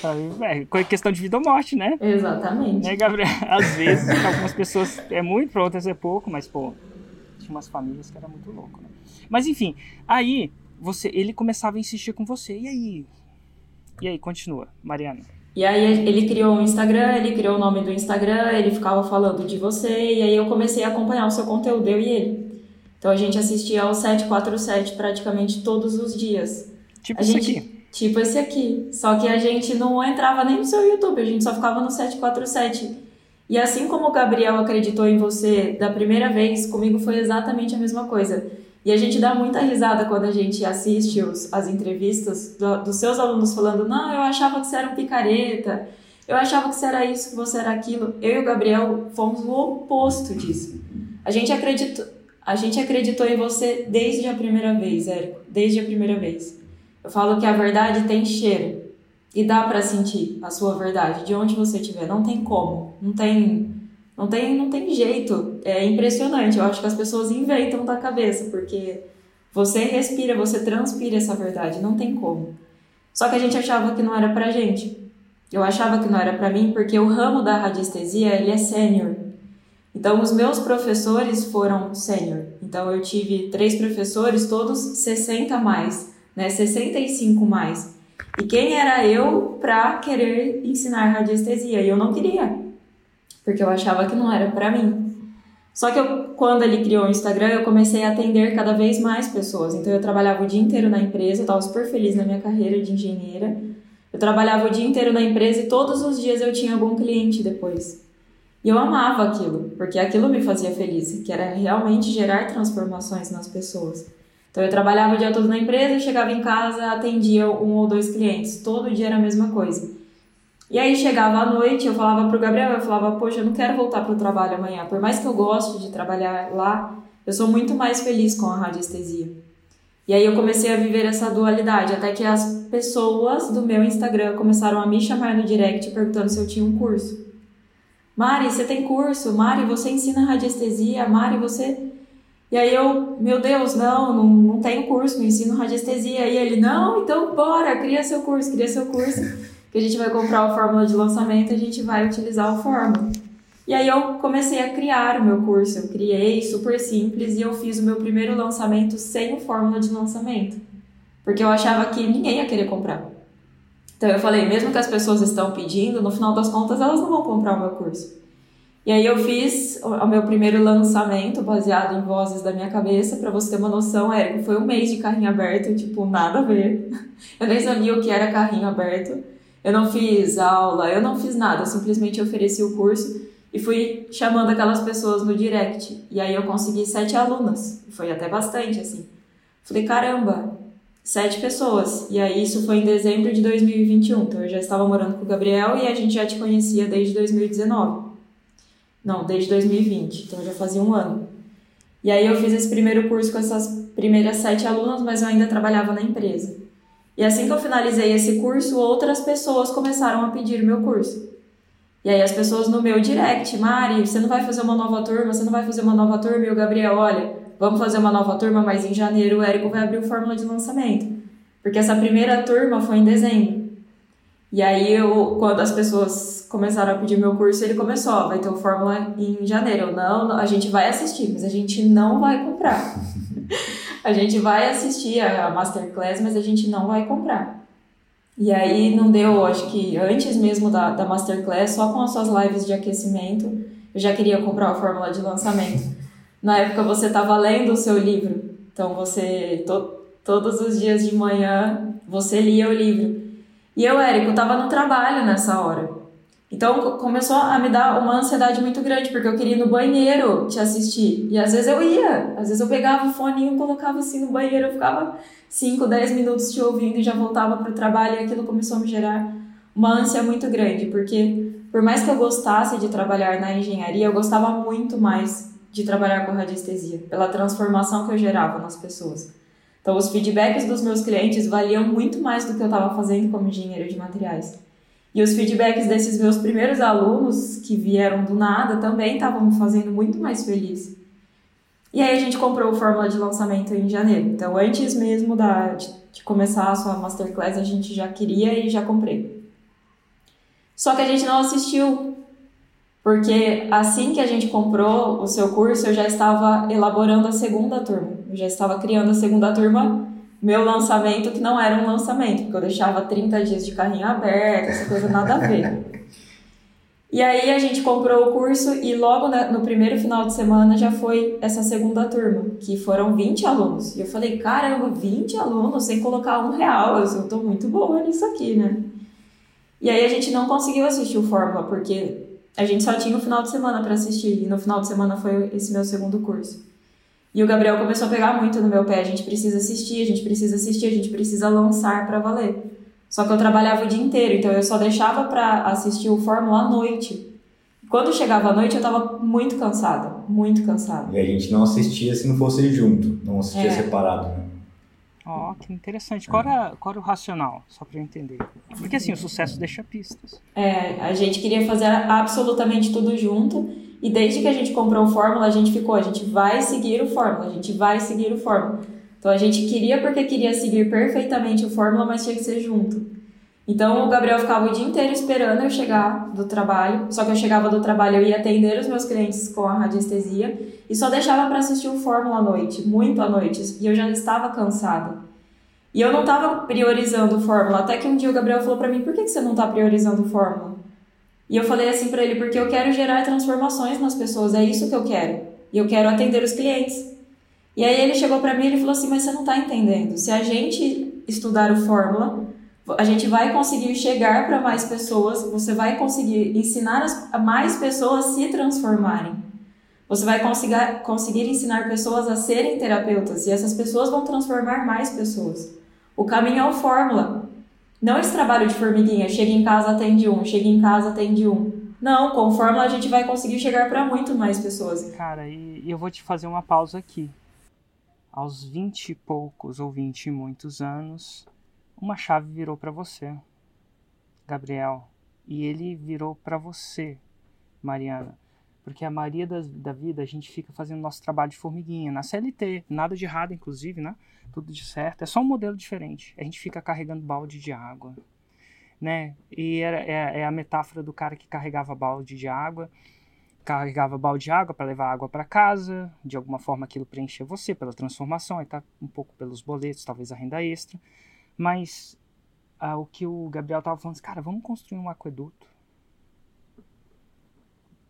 É questão de vida ou morte, né? Exatamente. Né, Gabriel? (laughs) Às vezes, algumas pessoas é muito, para outras é pouco, mas, pô, tinha umas famílias que era muito louco, né? Mas enfim, aí você, ele começava a insistir com você. E aí? E aí, continua, Mariana. E aí ele criou um Instagram, ele criou o nome do Instagram, ele ficava falando de você, e aí eu comecei a acompanhar o seu conteúdo, eu e ele. Então a gente assistia ao 747 praticamente todos os dias. Tipo a esse gente, aqui. Tipo esse aqui. Só que a gente não entrava nem no seu YouTube, a gente só ficava no 747. E assim como o Gabriel acreditou em você da primeira vez, comigo foi exatamente a mesma coisa. E a gente dá muita risada quando a gente assiste os, as entrevistas do, dos seus alunos falando: Não, eu achava que você era um picareta, eu achava que você era isso, que você era aquilo. Eu e o Gabriel fomos o oposto disso. A gente acreditou, a gente acreditou em você desde a primeira vez, Érico, desde a primeira vez. Eu falo que a verdade tem cheiro e dá para sentir a sua verdade de onde você estiver. Não tem como, não tem não tem, não tem jeito. É impressionante. Eu acho que as pessoas inventam da cabeça, porque você respira, você transpira essa verdade. Não tem como. Só que a gente achava que não era pra gente. Eu achava que não era para mim porque o ramo da radiestesia ele é sênior. Então os meus professores foram sênior. Então eu tive três professores, todos 60 mais, né? 65 mais. E quem era eu para querer ensinar radiestesia? E eu não queria porque eu achava que não era para mim. Só que eu, quando ele criou o Instagram, eu comecei a atender cada vez mais pessoas. Então eu trabalhava o dia inteiro na empresa, eu estava super feliz na minha carreira de engenheira. Eu trabalhava o dia inteiro na empresa e todos os dias eu tinha algum cliente depois. E eu amava aquilo, porque aquilo me fazia feliz, que era realmente gerar transformações nas pessoas. Então eu trabalhava o dia todo na empresa, chegava em casa, atendia um ou dois clientes. Todo dia era a mesma coisa. E aí chegava à noite, eu falava pro Gabriel, eu falava, poxa, eu não quero voltar pro trabalho amanhã. Por mais que eu goste de trabalhar lá, eu sou muito mais feliz com a radiestesia. E aí eu comecei a viver essa dualidade, até que as pessoas do meu Instagram começaram a me chamar no direct perguntando se eu tinha um curso. Mari, você tem curso? Mari, você ensina radiestesia? Mari, você. E aí eu, meu Deus, não, não, não tenho curso, não ensino radiestesia. E ele, não, então bora, cria seu curso, cria seu curso que a gente vai comprar a fórmula de lançamento a gente vai utilizar o fórmula. E aí eu comecei a criar o meu curso, eu criei super simples e eu fiz o meu primeiro lançamento sem o fórmula de lançamento, porque eu achava que ninguém ia querer comprar. Então eu falei, mesmo que as pessoas estão pedindo, no final das contas elas não vão comprar o meu curso. E aí eu fiz o meu primeiro lançamento baseado em vozes da minha cabeça, para você ter uma noção, Érico, foi um mês de carrinho aberto, tipo, nada a ver. (laughs) Eu nem sabia o que era carrinho aberto. Eu não fiz aula, eu não fiz nada, eu simplesmente ofereci o curso e fui chamando aquelas pessoas no direct. E aí eu consegui sete alunas, foi até bastante assim. Falei, caramba, sete pessoas. E aí isso foi em dezembro de 2021, então eu já estava morando com o Gabriel e a gente já te conhecia desde 2019. Não, desde 2020, então já fazia um ano. E aí eu fiz esse primeiro curso com essas primeiras sete alunas, mas eu ainda trabalhava na empresa. E assim que eu finalizei esse curso, outras pessoas começaram a pedir meu curso. E aí as pessoas no meu direct, Mari, você não vai fazer uma nova turma, você não vai fazer uma nova turma, e o Gabriel, olha, vamos fazer uma nova turma, mas em janeiro o Érico vai abrir o fórmula de lançamento. Porque essa primeira turma foi em dezembro. E aí eu, quando as pessoas começaram a pedir meu curso, ele começou, ó, vai ter o fórmula em janeiro. Eu, não, a gente vai assistir, mas a gente não vai comprar. (laughs) a gente vai assistir a masterclass, mas a gente não vai comprar. E aí não deu, acho que antes mesmo da, da masterclass, só com as suas lives de aquecimento, eu já queria comprar a fórmula de lançamento. Na época você estava lendo o seu livro, então você to, todos os dias de manhã você lia o livro. E eu, Érico, estava no trabalho nessa hora. Então começou a me dar uma ansiedade muito grande, porque eu queria ir no banheiro te assistir. E às vezes eu ia, às vezes eu pegava o fone e colocava assim no banheiro, eu ficava 5, 10 minutos te ouvindo e já voltava para o trabalho, e aquilo começou a me gerar uma ânsia muito grande, porque por mais que eu gostasse de trabalhar na engenharia, eu gostava muito mais de trabalhar com radiestesia, pela transformação que eu gerava nas pessoas. Então, os feedbacks dos meus clientes valiam muito mais do que eu estava fazendo como engenheiro de materiais. E os feedbacks desses meus primeiros alunos, que vieram do nada, também estavam me fazendo muito mais feliz. E aí a gente comprou o Fórmula de lançamento em janeiro. Então, antes mesmo da, de, de começar a sua Masterclass, a gente já queria e já comprei. Só que a gente não assistiu, porque assim que a gente comprou o seu curso, eu já estava elaborando a segunda turma. Eu já estava criando a segunda turma meu lançamento que não era um lançamento, porque eu deixava 30 dias de carrinho aberto, essa coisa nada a ver. E aí a gente comprou o curso e logo no primeiro final de semana já foi essa segunda turma, que foram 20 alunos. E eu falei, caramba, 20 alunos sem colocar um real, eu tô muito boa nisso aqui, né? E aí a gente não conseguiu assistir o Fórmula, porque a gente só tinha o final de semana para assistir, e no final de semana foi esse meu segundo curso. E o Gabriel começou a pegar muito no meu pé. A gente precisa assistir, a gente precisa assistir, a gente precisa lançar para valer. Só que eu trabalhava o dia inteiro, então eu só deixava para assistir o Fórmula à noite. Quando chegava à noite, eu tava muito cansada, muito cansada. E a gente não assistia se não fosse junto, não assistia É. separado, né? Ó, que interessante. Qual era, qual era o racional? Só pra eu entender. Porque assim, o sucesso deixa pistas. É, a gente queria fazer absolutamente tudo junto. E desde que a gente comprou o Fórmula, a gente ficou, a gente vai seguir o Fórmula, a gente vai seguir o Fórmula. Então a gente queria porque queria seguir perfeitamente o Fórmula, mas tinha que ser junto. Então o Gabriel ficava o dia inteiro esperando eu chegar do trabalho. Só que eu chegava do trabalho, eu ia atender os meus clientes com a radiestesia e só deixava para assistir o Fórmula à noite, muito à noite. E eu já estava cansada. E eu não estava priorizando o Fórmula. Até que um dia o Gabriel falou para mim: por que você não está priorizando o Fórmula? E eu falei assim para ele: porque eu quero gerar transformações nas pessoas, é isso que eu quero. E eu quero atender os clientes. E aí ele chegou para mim e ele falou assim: mas você não está entendendo. Se a gente estudar o Fórmula, a gente vai conseguir chegar para mais pessoas, você vai conseguir ensinar as, a mais pessoas a se transformarem. Você vai conseguir, conseguir ensinar pessoas a serem terapeutas e essas pessoas vão transformar mais pessoas. O caminho é o Fórmula. Não esse trabalho de formiguinha, chega em casa, atende um, chega em casa, atende um. Não, com Fórmula a gente vai conseguir chegar para muito mais pessoas. Cara, e, eu vou te fazer uma pausa aqui. Aos 20 e poucos ou 20 e muitos anos, uma chave virou para você, Gabriel. E ele virou para você, Mariana. Porque a maioria das, da vida a gente fica fazendo nosso trabalho de formiguinha, na CLT, nada de errado, inclusive, né? Tudo de certo. É só um modelo diferente. A gente fica carregando balde de água, né? E era, é, é a metáfora do cara que carregava balde de água carregava balde de água para levar água para casa, de alguma forma aquilo preencher você pela transformação, aí tá um pouco pelos boletos, talvez a renda extra, mas ah, o que o Gabriel tava falando, cara, vamos construir um aqueduto.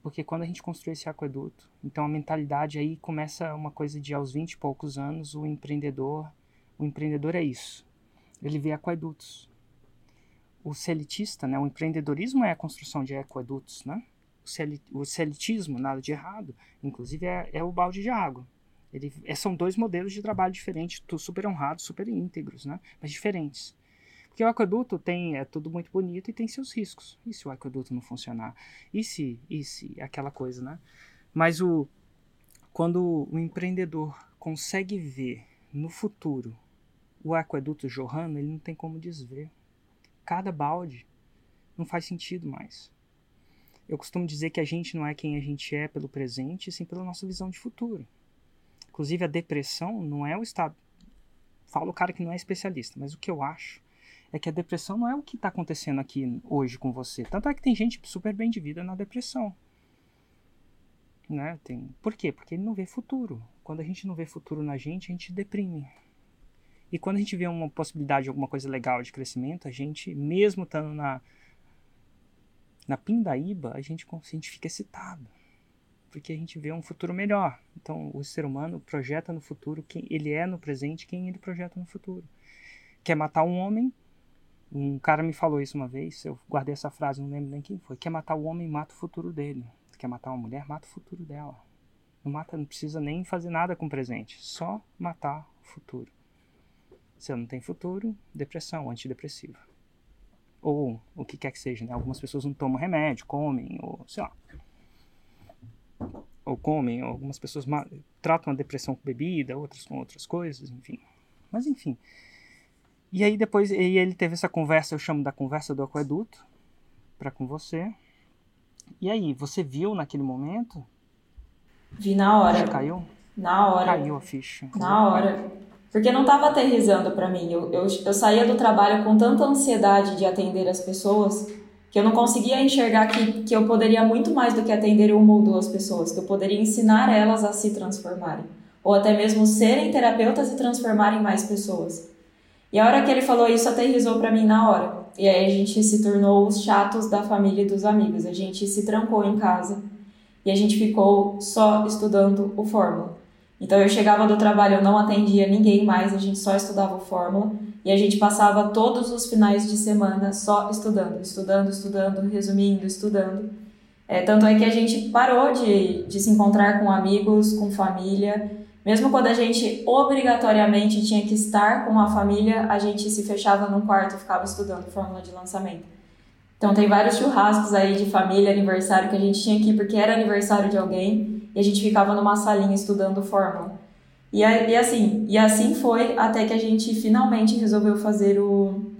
Porque quando a gente construir esse aqueduto, então a mentalidade aí começa uma coisa de aos 20 e poucos anos, o empreendedor, o empreendedor é isso. Ele vê aquedutos. O celitista, né, o empreendedorismo é a construção de aquedutos, né? o celitismo, nada de errado, inclusive é, é o balde de água. Ele, é, são dois modelos de trabalho diferentes, super honrados, super íntegros, né? mas diferentes. Porque o aqueduto tem, é tudo muito bonito e tem seus riscos. E se o aqueduto não funcionar? E se, e se, aquela coisa, né? Mas o, quando o empreendedor consegue ver no futuro o aqueduto jorrando, ele não tem como desver. Cada balde não faz sentido mais. Eu costumo dizer que a gente não é quem a gente é pelo presente, sim pela nossa visão de futuro. Inclusive, a depressão não é o estado. Falo o cara que não é especialista, mas o que eu acho é que a depressão não é o que está acontecendo aqui hoje com você. Tanto é que tem gente super bem de vida na depressão. Né? Tem... Por quê? Porque ele não vê futuro. Quando a gente não vê futuro na gente, a gente deprime. E quando a gente vê uma possibilidade de alguma coisa legal de crescimento, a gente, mesmo estando na, na pindaíba, a gente, a gente fica excitado. Porque a gente vê um futuro melhor. Então, o ser humano projeta no futuro quem ele é no presente, quem ele projeta no futuro. Quer matar um homem? Um cara me falou isso uma vez, eu guardei essa frase, não lembro nem quem foi. Quer matar o homem, mata o futuro dele. Quer matar uma mulher, mata o futuro dela. Não mata, não precisa nem fazer nada com o presente, só matar o futuro. Se não tem futuro, depressão, antidepressiva ou o que quer que seja, né? Algumas pessoas não tomam remédio, comem, ou sei lá. Ou comem, ou algumas pessoas tratam a depressão com bebida, outras com outras coisas, enfim. Mas enfim. E aí depois, e ele teve essa conversa, eu chamo da conversa do aqueduto, para com você. E aí, você viu naquele momento? Vi na hora. Caiu? Na hora. Caiu a ficha. Na hora. Porque não estava aterrizando para mim. Eu, eu, eu saía do trabalho com tanta ansiedade de atender as pessoas que eu não conseguia enxergar que, que eu poderia muito mais do que atender uma ou duas pessoas, que eu poderia ensinar elas a se transformarem. Ou até mesmo serem terapeutas e transformarem mais pessoas. E a hora que ele falou isso, aterrizou para mim na hora. E aí a gente se tornou os chatos da família e dos amigos. A gente se trancou em casa e a gente ficou só estudando o Fórmula. Então eu chegava do trabalho, eu não atendia ninguém mais, a gente só estudava o Fórmula e a gente passava todos os finais de semana só estudando, estudando, estudando, resumindo, estudando. É, tanto é que a gente parou de, de se encontrar com amigos, com família, Mesmo quando a gente obrigatoriamente tinha que estar com a família, a gente se fechava num quarto e ficava estudando fórmula de lançamento. Então tem vários churrascos aí de família, aniversário que a gente tinha ir porque era aniversário de alguém e a gente ficava numa salinha estudando fórmula. E, e assim, e assim foi até que a gente finalmente resolveu fazer o,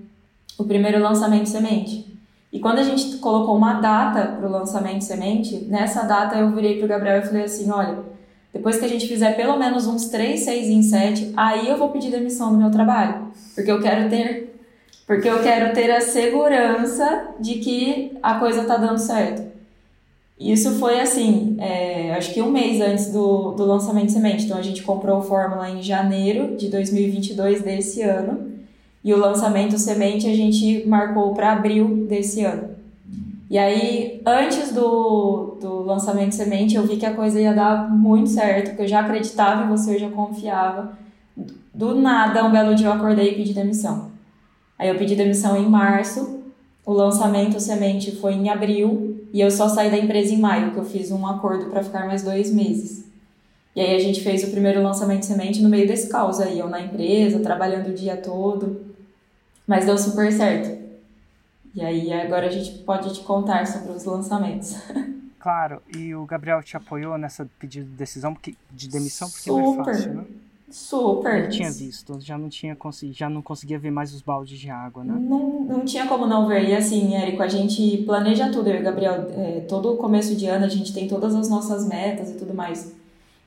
o primeiro lançamento semente. E quando a gente colocou uma data para o lançamento semente, nessa data eu virei para o Gabriel e falei assim, olha, depois que a gente fizer pelo menos uns 3, 6 em 7, aí eu vou pedir demissão do meu trabalho. Porque eu quero ter porque eu quero ter a segurança de que a coisa tá dando certo. Isso foi assim, é, acho que um mês antes do, do lançamento semente. Então a gente comprou o Fórmula em janeiro de 2022 desse ano. E o lançamento semente a gente marcou para abril desse ano. E aí, antes do, do lançamento semente, eu vi que a coisa ia dar muito certo, que eu já acreditava em você, eu já confiava. Do nada, um belo dia eu acordei e pedi demissão. Aí eu pedi demissão em março, o lançamento semente foi em abril, e eu só saí da empresa em maio, que eu fiz um acordo para ficar mais dois meses. E aí a gente fez o primeiro lançamento semente no meio desse caos aí, eu na empresa, trabalhando o dia todo. Mas deu super certo. E aí agora a gente pode te contar sobre os lançamentos. Claro, e o Gabriel te apoiou nessa pedido de decisão de demissão porque Super. não é fácil, né? Super. Ele tinha visto, já não tinha consegui, já não conseguia ver mais os baldes de água, né? Não, não tinha como não ver. E assim, Érico, a gente planeja tudo, eu e o Gabriel. É, todo começo de ano a gente tem todas as nossas metas e tudo mais.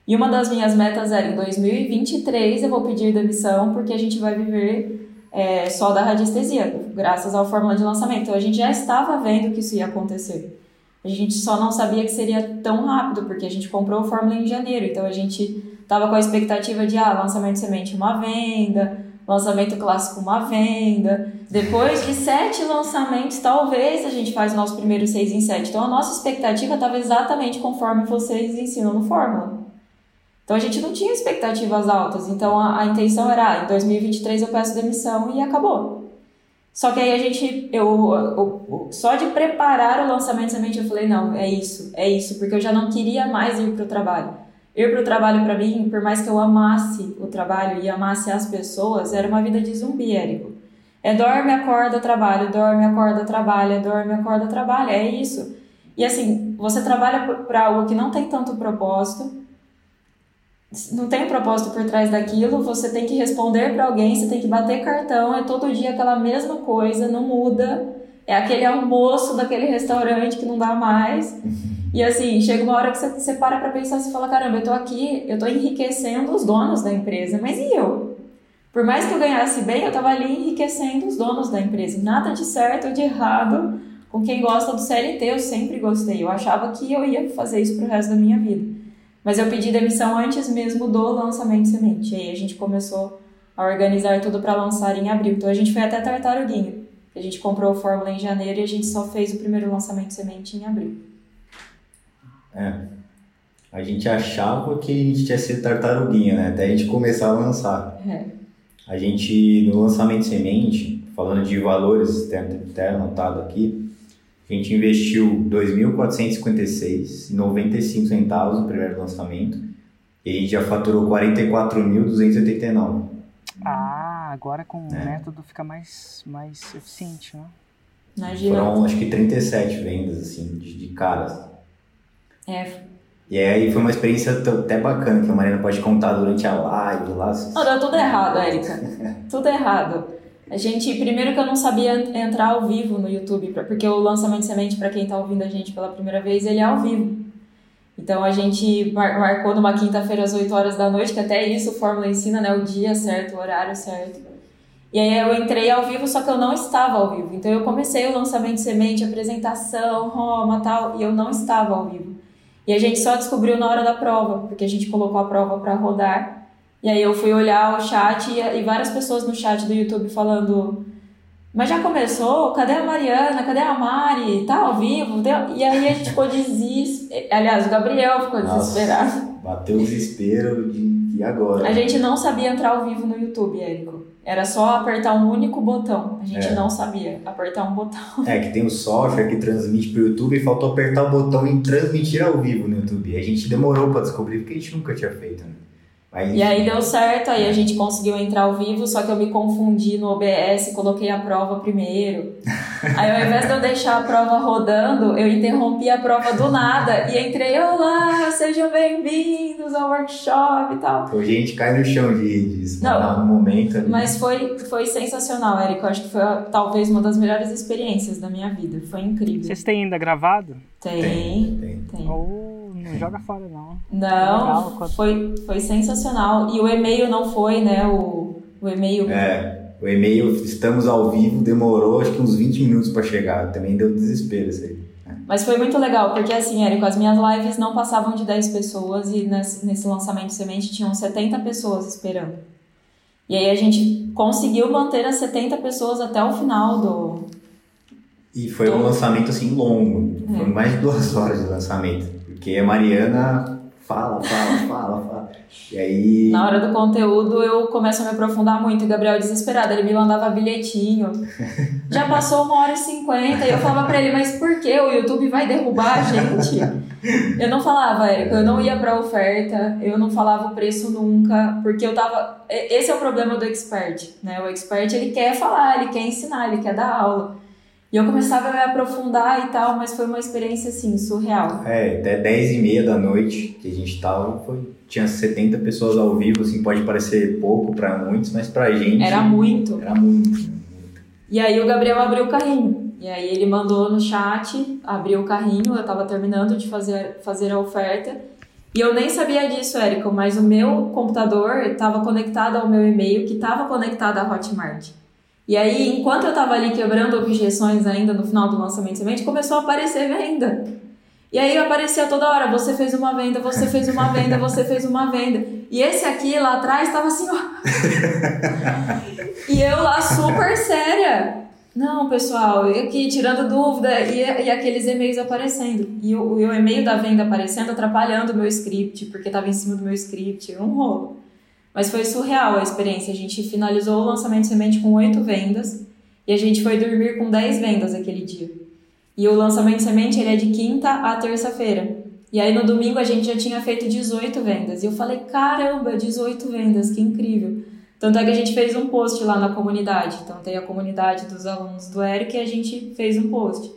E uma das minhas metas era em 2023 eu vou pedir demissão porque a gente vai viver é, só da radiestesia, graças ao fórmula de lançamento. Então a gente já estava vendo que isso ia acontecer. A gente só não sabia que seria tão rápido, porque a gente comprou o fórmula em janeiro. Então a gente estava com a expectativa de ah, lançamento semente uma venda, lançamento clássico uma venda. Depois de sete lançamentos, talvez a gente faz o nosso primeiro seis em sete. Então a nossa expectativa estava exatamente conforme vocês ensinam no fórmula. Então a gente não tinha expectativas altas. Então a, a intenção era, ah, em 2023 eu peço demissão e acabou. Só que aí a gente, eu, eu, eu só de preparar o lançamento semente eu falei, não, é isso, é isso, porque eu já não queria mais ir para o trabalho. Ir para o trabalho para mim, por mais que eu amasse o trabalho e amasse as pessoas, era uma vida de zumbi, Érico. É dorme, acorda, trabalho, dorme, acorda, trabalha, dorme, acorda, trabalha, é isso. E assim, você trabalha para algo que não tem tanto propósito, não tem propósito por trás daquilo, você tem que responder para alguém, você tem que bater cartão, é todo dia aquela mesma coisa, não muda. É aquele almoço daquele restaurante que não dá mais. (laughs) E assim, chega uma hora que você, você para pra pensar e fala: caramba, eu tô aqui, eu tô enriquecendo os donos da empresa, mas e eu? Por mais que eu ganhasse bem, eu tava ali enriquecendo os donos da empresa. Nada de certo ou de errado com quem gosta do CLT, eu sempre gostei. Eu achava que eu ia fazer isso pro resto da minha vida. Mas eu pedi demissão antes mesmo do lançamento de semente. E aí a gente começou a organizar tudo para lançar em abril. Então a gente foi até Tartaruguinha. A gente comprou a fórmula em janeiro e a gente só fez o primeiro lançamento de semente em abril. É. A gente achava que a gente ia ser tartaruguinha, né? Até a gente começar a lançar. É. A gente, no lançamento de semente, falando de valores, até anotado aqui, a gente investiu 2.456,95 centavos no primeiro lançamento e a gente já faturou 44.289. Ah, agora com o é. método fica mais, mais eficiente, né? Imagina. Foram acho que 37 vendas, assim, de, de caras. É. E aí foi uma experiência até bacana que a Marina pode contar durante a live lá. Não, deu tudo errado, Erika. tudo errado. A gente, primeiro que eu não sabia entrar ao vivo no YouTube, porque o lançamento de semente, para quem está ouvindo a gente pela primeira vez, ele é ao vivo. Então a gente marcou numa quinta-feira às 8 horas da noite, que até isso o Fórmula ensina, né? O dia certo, o horário certo. E aí eu entrei ao vivo, só que eu não estava ao vivo. Então eu comecei o lançamento de semente, apresentação, Roma tal, e eu não estava ao vivo. E a gente só descobriu na hora da prova, porque a gente colocou a prova para rodar. E aí eu fui olhar o chat e, e várias pessoas no chat do YouTube falando mas já começou? Cadê a Mariana? Cadê a Mari? Tá ao vivo? E aí a gente ficou desesperado. Aliás, o Gabriel ficou Nossa, desesperado. Bateu o desespero de e agora? A gente não sabia entrar ao vivo no YouTube, Érico. Era só apertar um único botão. A gente é. não sabia apertar um botão. (laughs) É, que tem o software que transmite pro YouTube e faltou apertar o botão em transmitir ao vivo no YouTube. A gente demorou para descobrir porque a gente nunca tinha feito, né? Aí, E aí deu certo, aí a gente conseguiu entrar ao vivo, só que eu me confundi no OBS, coloquei a prova primeiro. (laughs) Aí ao invés de eu deixar a prova rodando, eu interrompi a prova do nada e entrei, olá, sejam bem-vindos ao workshop e tal. Hoje a gente cai no chão de, de no momento. ali. Mas foi, foi sensacional, Érico. Eu acho que foi talvez uma das melhores experiências da minha vida. Foi incrível. Vocês têm ainda gravado? Tem, Tem, tem. tem. Ou não joga fora, não. Não, foi, foi sensacional. E o e-mail não foi, né? O, o e-mail. É, o e-mail, estamos ao vivo, demorou acho que uns 20 minutos pra chegar. Também deu desespero isso aí. Mas foi muito legal, porque assim, Érico, as minhas lives não passavam de 10 pessoas e nesse, lançamento semente tinham 70 pessoas esperando. E aí a gente conseguiu manter as 70 pessoas até o final do. E foi um Tô. lançamento assim longo, É. foi mais de duas horas de lançamento. Porque a Mariana fala, fala, fala, fala. E aí. Na hora do conteúdo eu começo a me aprofundar muito. O Gabriel desesperado, ele me mandava bilhetinho. Já passou uma hora e cinquenta. E eu falava pra ele, mas por que? O YouTube vai derrubar a gente? Eu não falava, Érico, eu não ia pra oferta, eu não falava o preço nunca, porque eu tava. Esse é o problema do expert, né? O expert ele quer falar, ele quer ensinar, ele quer dar aula. E eu começava a me aprofundar e tal, mas foi uma experiência assim, surreal. É, até 10 e meia da noite que a gente tava, foi, tinha 70 pessoas ao vivo, assim, pode parecer pouco pra muitos, mas pra gente. Era muito. Era muito. E aí o Gabriel abriu o carrinho. E aí ele mandou no chat, abriu o carrinho, eu tava terminando de fazer, fazer a oferta. E eu nem sabia disso, Érico, mas o meu computador estava conectado ao meu e-mail, que estava conectado à Hotmart. E aí, enquanto eu estava ali quebrando objeções ainda no final do lançamento de semente, começou a aparecer venda. E aí aparecia toda hora, você fez uma venda, você fez uma venda, você fez uma venda. E esse aqui lá atrás estava assim, ó. E eu lá super séria. Não, pessoal, eu aqui tirando dúvida e, e aqueles e-mails aparecendo. E o, e o e-mail da venda aparecendo atrapalhando o meu script, porque estava em cima do meu script, um rolo. Mas foi surreal a experiência. A gente finalizou o lançamento semente com oito vendas e a gente foi dormir com 10 vendas aquele dia. E o lançamento semente ele é de quinta a terça-feira. E aí no domingo a gente já tinha feito 18 vendas. E eu falei, caramba, 18 vendas, que incrível. Tanto é que a gente fez um post lá na comunidade. Então tem a comunidade dos alunos do Eric e a gente fez um post.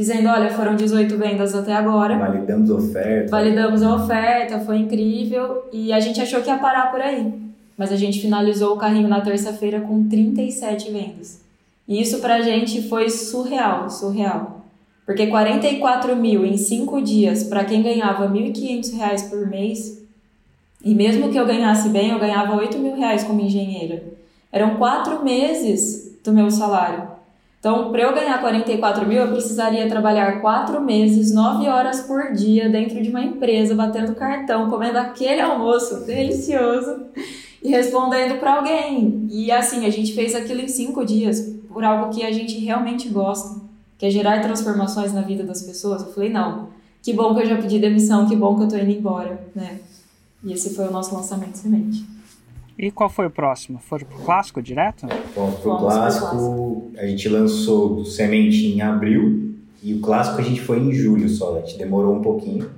Dizendo, olha, foram 18 vendas até agora. Validamos oferta. Validamos a oferta, foi incrível. E a gente achou que ia parar por aí. Mas a gente finalizou o carrinho na terça-feira com 37 vendas. E isso pra gente foi surreal, surreal. Porque 44 mil em 5 dias, para quem ganhava R$ 1.500 por mês, e mesmo que eu ganhasse bem, eu ganhava 8 mil reais como engenheira. Eram 4 meses do meu salário. Então, para eu ganhar 44 mil, eu precisaria trabalhar 4 meses, 9 horas por dia, dentro de uma empresa, batendo cartão, comendo aquele almoço delicioso e respondendo para alguém. E assim, a gente fez aquilo em 5 dias, por algo que a gente realmente gosta, que é gerar transformações na vida das pessoas. Eu falei, não, que bom que eu já pedi demissão, que bom que eu tô indo embora, né? E esse foi o nosso lançamento semente. E qual foi o próximo? Foram pro clássico direto? Bom, pro clássico, a gente lançou o semente em abril e o clássico a gente foi em julho só. A gente demorou um pouquinho,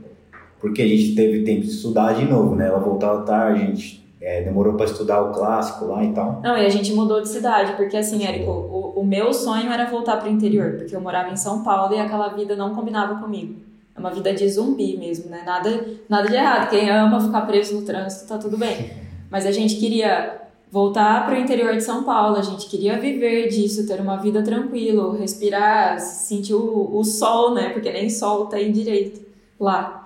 porque a gente teve tempo de estudar de novo, né? Ela voltava tarde, a gente é, demorou para estudar o clássico lá e tal. Não, e a gente mudou de cidade, porque assim, Érico, o, o meu sonho era voltar pro interior, porque eu morava em São Paulo e aquela vida não combinava comigo. É uma vida de zumbi mesmo, né? Nada, nada de errado. Quem ama ficar preso no trânsito, tá tudo bem. (laughs) Mas a gente queria voltar pro interior de São Paulo, a gente queria viver disso, ter uma vida tranquila, respirar, sentir o, o sol, né? Porque nem sol tem direito lá.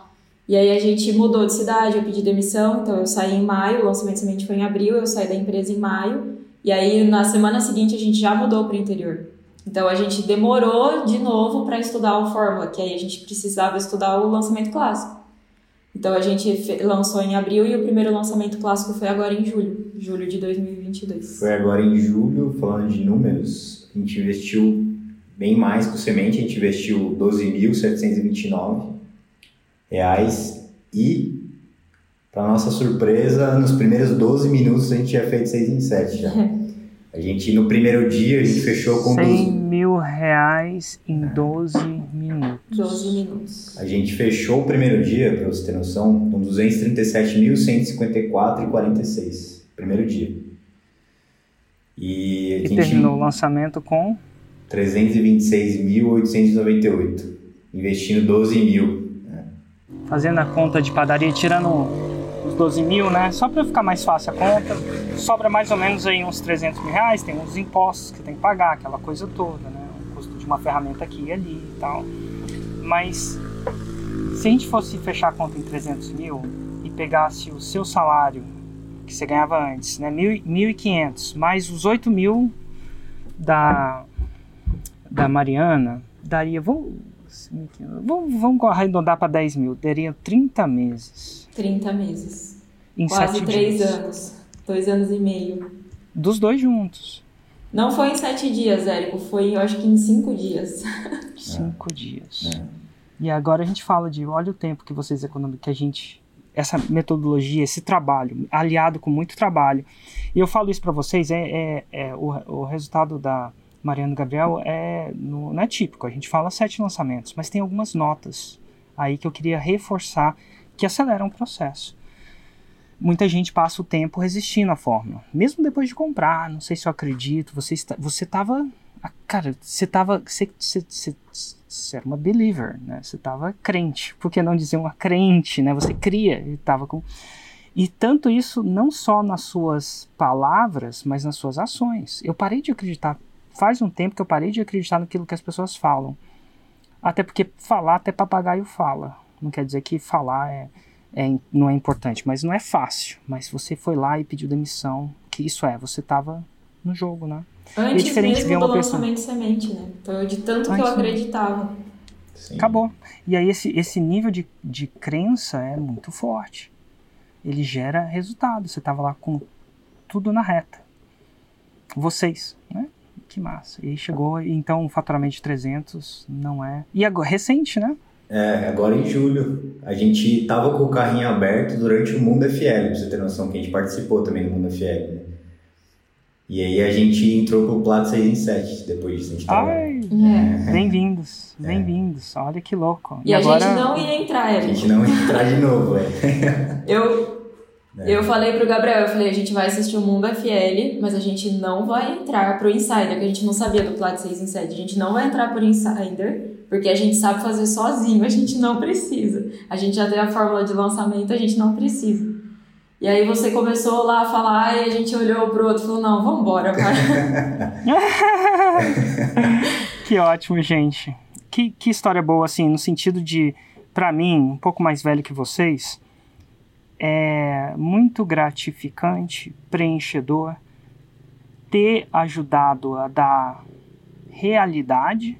E aí a gente mudou de cidade, eu pedi demissão, então eu saí em maio, o lançamento de semente foi em abril, eu saí da empresa em maio, e aí na semana seguinte a gente já mudou para o interior. Então a gente demorou de novo para estudar o Fórmula, que aí a gente precisava estudar o lançamento clássico. Então a gente lançou em abril e o primeiro lançamento clássico foi agora em julho, julho de 2022. Foi agora em julho, falando de números, a gente investiu bem mais o semente, a gente investiu 12.729 reais e, para nossa surpresa, nos primeiros 12 minutos a gente tinha feito 6 em 7 já. (laughs) A gente, no primeiro dia, a gente fechou com... 100 mil reais em 12 minutos. 12 minutos. A gente fechou o primeiro dia, para você ter noção, com 237.154,46. Primeiro dia. E a E gente... terminou o lançamento com 326.898. Investindo 12 mil. fazendo a conta de padaria, tirando 12 mil, né? Só para ficar mais fácil a conta, sobra mais ou menos aí uns 300 mil reais, tem uns impostos que tem que pagar, aquela coisa toda, né? O custo de uma ferramenta aqui e ali e tal. Mas se a gente fosse fechar a conta em 300 mil e pegasse o seu salário que você ganhava antes, né? 1.500, mais os 8 mil da, da Mariana, daria... Vou, Vamos, vamos arredondar para 10 mil. Daria 30 meses. 30 meses. Em Quase 7 3 dias. anos. Dois anos e meio. Dos dois juntos. Não foi em 7 dias, Érico. Foi, eu acho que em 5 dias. (laughs) 5 dias. É. E agora a gente fala de olha o tempo que vocês economizam, que a gente. Essa metodologia, esse trabalho, aliado com muito trabalho. E eu falo isso para vocês, é, é, é o, o resultado da Mariana Gabriel é, no, não é típico. A gente fala sete lançamentos, mas tem algumas notas aí que eu queria reforçar que aceleram o processo. Muita gente passa o tempo resistindo à fórmula, mesmo depois de comprar. Não sei se eu acredito. Você está, você estava, cara, você estava, você, você, você, você era uma believer, né? Você estava crente, por que não dizer uma crente, né? Você cria e estava com e tanto isso não só nas suas palavras, mas nas suas ações. Eu parei de acreditar faz um tempo que eu parei de acreditar naquilo que as pessoas falam. Até porque falar até papagaio fala. Não quer dizer que falar é, é, não é importante, mas não é fácil. Mas você foi lá e pediu demissão, que isso é, você estava no jogo, né? Antes é diferente mesmo ver uma do pessoa- lançamento de semente, né? Então, de tanto que eu Antes, acreditava. Sim. Acabou. E aí esse, esse nível de, de crença é muito forte. Ele gera resultado. Você estava lá com tudo na reta. Vocês, né? Que massa. E aí chegou, então o faturamento de 300 não é... E agora, recente, né? É, agora em julho, a gente tava com o carrinho aberto durante o Mundo FL, pra você ter noção, que a gente participou também do Mundo FL, né? E aí a gente entrou pro Plato 6 em 7, depois disso a gente tava... Ai, É. bem-vindos, bem-vindos. Olha que louco. E, a agora... gente não ia entrar, A Érico. gente não ia entrar de novo, é. (laughs) Eu, É. eu falei pro Gabriel, eu falei, a gente vai assistir o Mundo FL, mas a gente não vai entrar pro Insider, que a gente não sabia do Plat 6 em 7. A gente não vai entrar pro Insider, porque a gente sabe fazer sozinho, a gente não precisa. A gente já tem a fórmula de lançamento, a gente não precisa. E aí você começou lá a falar e a gente olhou pro outro e falou, não, vambora, vai. (laughs) que ótimo, gente. Que, que história boa, assim, no sentido de, pra mim, um pouco mais velho que vocês, é muito gratificante, preenchedor, ter ajudado a dar realidade.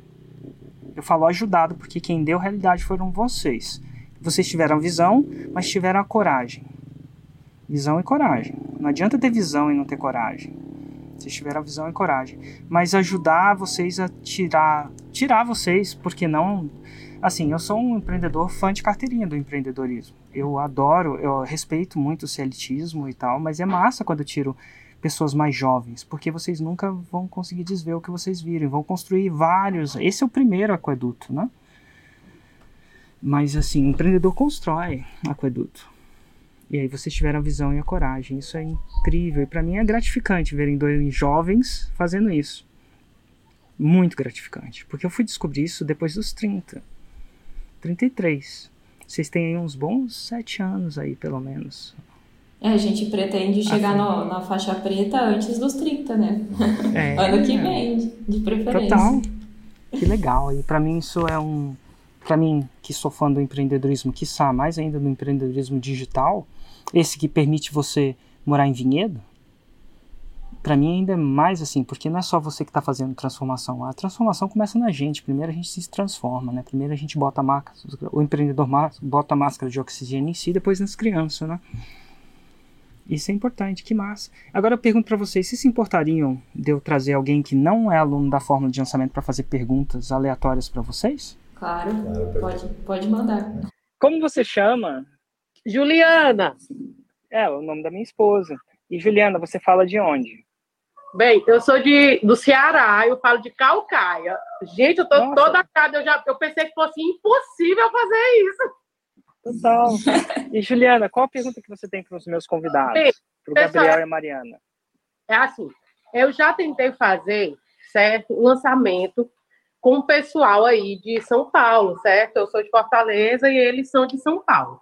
Eu falo ajudado porque quem deu realidade foram vocês. Vocês tiveram visão, mas tiveram a coragem. Visão e coragem. Não adianta ter visão e não ter coragem. Vocês tiveram visão e coragem. Mas ajudar vocês a tirar. Tirar vocês, porque não. Assim, eu sou um empreendedor fã de carteirinha do empreendedorismo. Eu adoro, eu respeito muito o celitismo e tal, mas é massa quando eu tiro pessoas mais jovens, porque vocês nunca vão conseguir desver o que vocês viram, vão construir vários. Esse é o primeiro aqueduto, né? Mas assim, o empreendedor constrói aqueduto. E aí vocês tiveram a visão e a coragem. Isso é incrível. E para mim é gratificante verem dois jovens fazendo isso. Muito gratificante. Porque eu fui descobrir isso depois dos 30. 33. Vocês têm aí uns bons sete anos aí, pelo menos. É, a gente pretende chegar Assim. no- na faixa preta antes dos 30, né? É, (laughs) Ano que vem, de- de preferência. Total. Que legal. E para mim isso é um. Para mim, que sou fã do empreendedorismo, que mais ainda do empreendedorismo digital, esse que permite você morar em vinhedo, para mim ainda é mais assim, porque não é só você que está fazendo transformação. A transformação começa na gente. Primeiro a gente se transforma, né? Primeiro a gente bota a máscara, o empreendedor bota a máscara de oxigênio em si, depois nas crianças, né? Isso é importante, que massa. Agora eu pergunto para vocês, vocês se importariam de eu trazer alguém que não é aluno da fórmula de lançamento para fazer perguntas aleatórias para vocês? Claro, pode, pode mandar. Como você chama? Juliana, É, o nome da minha esposa. E Juliana, você fala de onde? Bem, eu sou de, do Ceará, eu falo de Calcaia. Gente, eu tô Nossa. toda cara, eu, já, eu pensei que fosse impossível fazer isso. Total. (laughs) E Juliana, qual a pergunta que você tem para os meus convidados? Para o Gabriel e a Mariana. É assim, eu já tentei fazer, certo, um lançamento com o pessoal aí de São Paulo, certo? Eu sou de Fortaleza e eles são de São Paulo,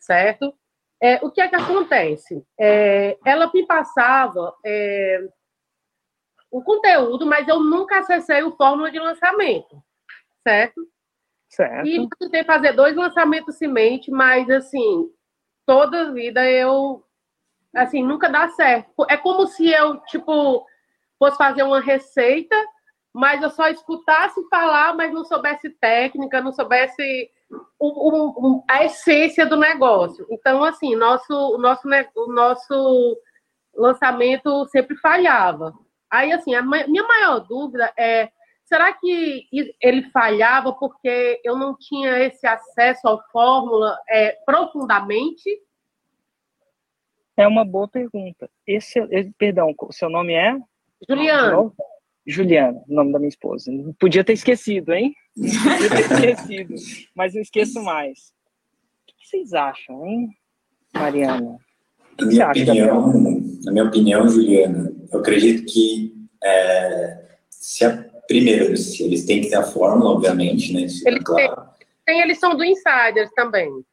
certo? É, o que é que acontece? É, ela me passava é, o conteúdo, mas eu nunca acessei o fórmula de lançamento, certo? Certo. E tentei fazer dois lançamentos semente, mas assim, toda vida eu assim, nunca dá certo. É como se eu, tipo, fosse fazer uma receita, mas eu só escutasse falar, mas não soubesse técnica, não soubesse o, o, a essência do negócio. Então, assim, nosso, o nosso, o nosso lançamento sempre falhava. Aí, assim, a minha maior dúvida é: será que ele falhava porque eu não tinha esse acesso à fórmula é, profundamente? É uma boa pergunta. Esse, perdão, o seu nome é? Juliana. Juliana, o nome da minha esposa. Podia ter esquecido, hein? Podia ter esquecido, mas não esqueço mais. O que vocês acham, hein, Mariana? Na minha, opinião, na minha opinião, Juliana, eu acredito que é, se a, primeiro, se eles têm que ter a fórmula, obviamente, né? Eles, é claro. têm, eles são do Insiders também.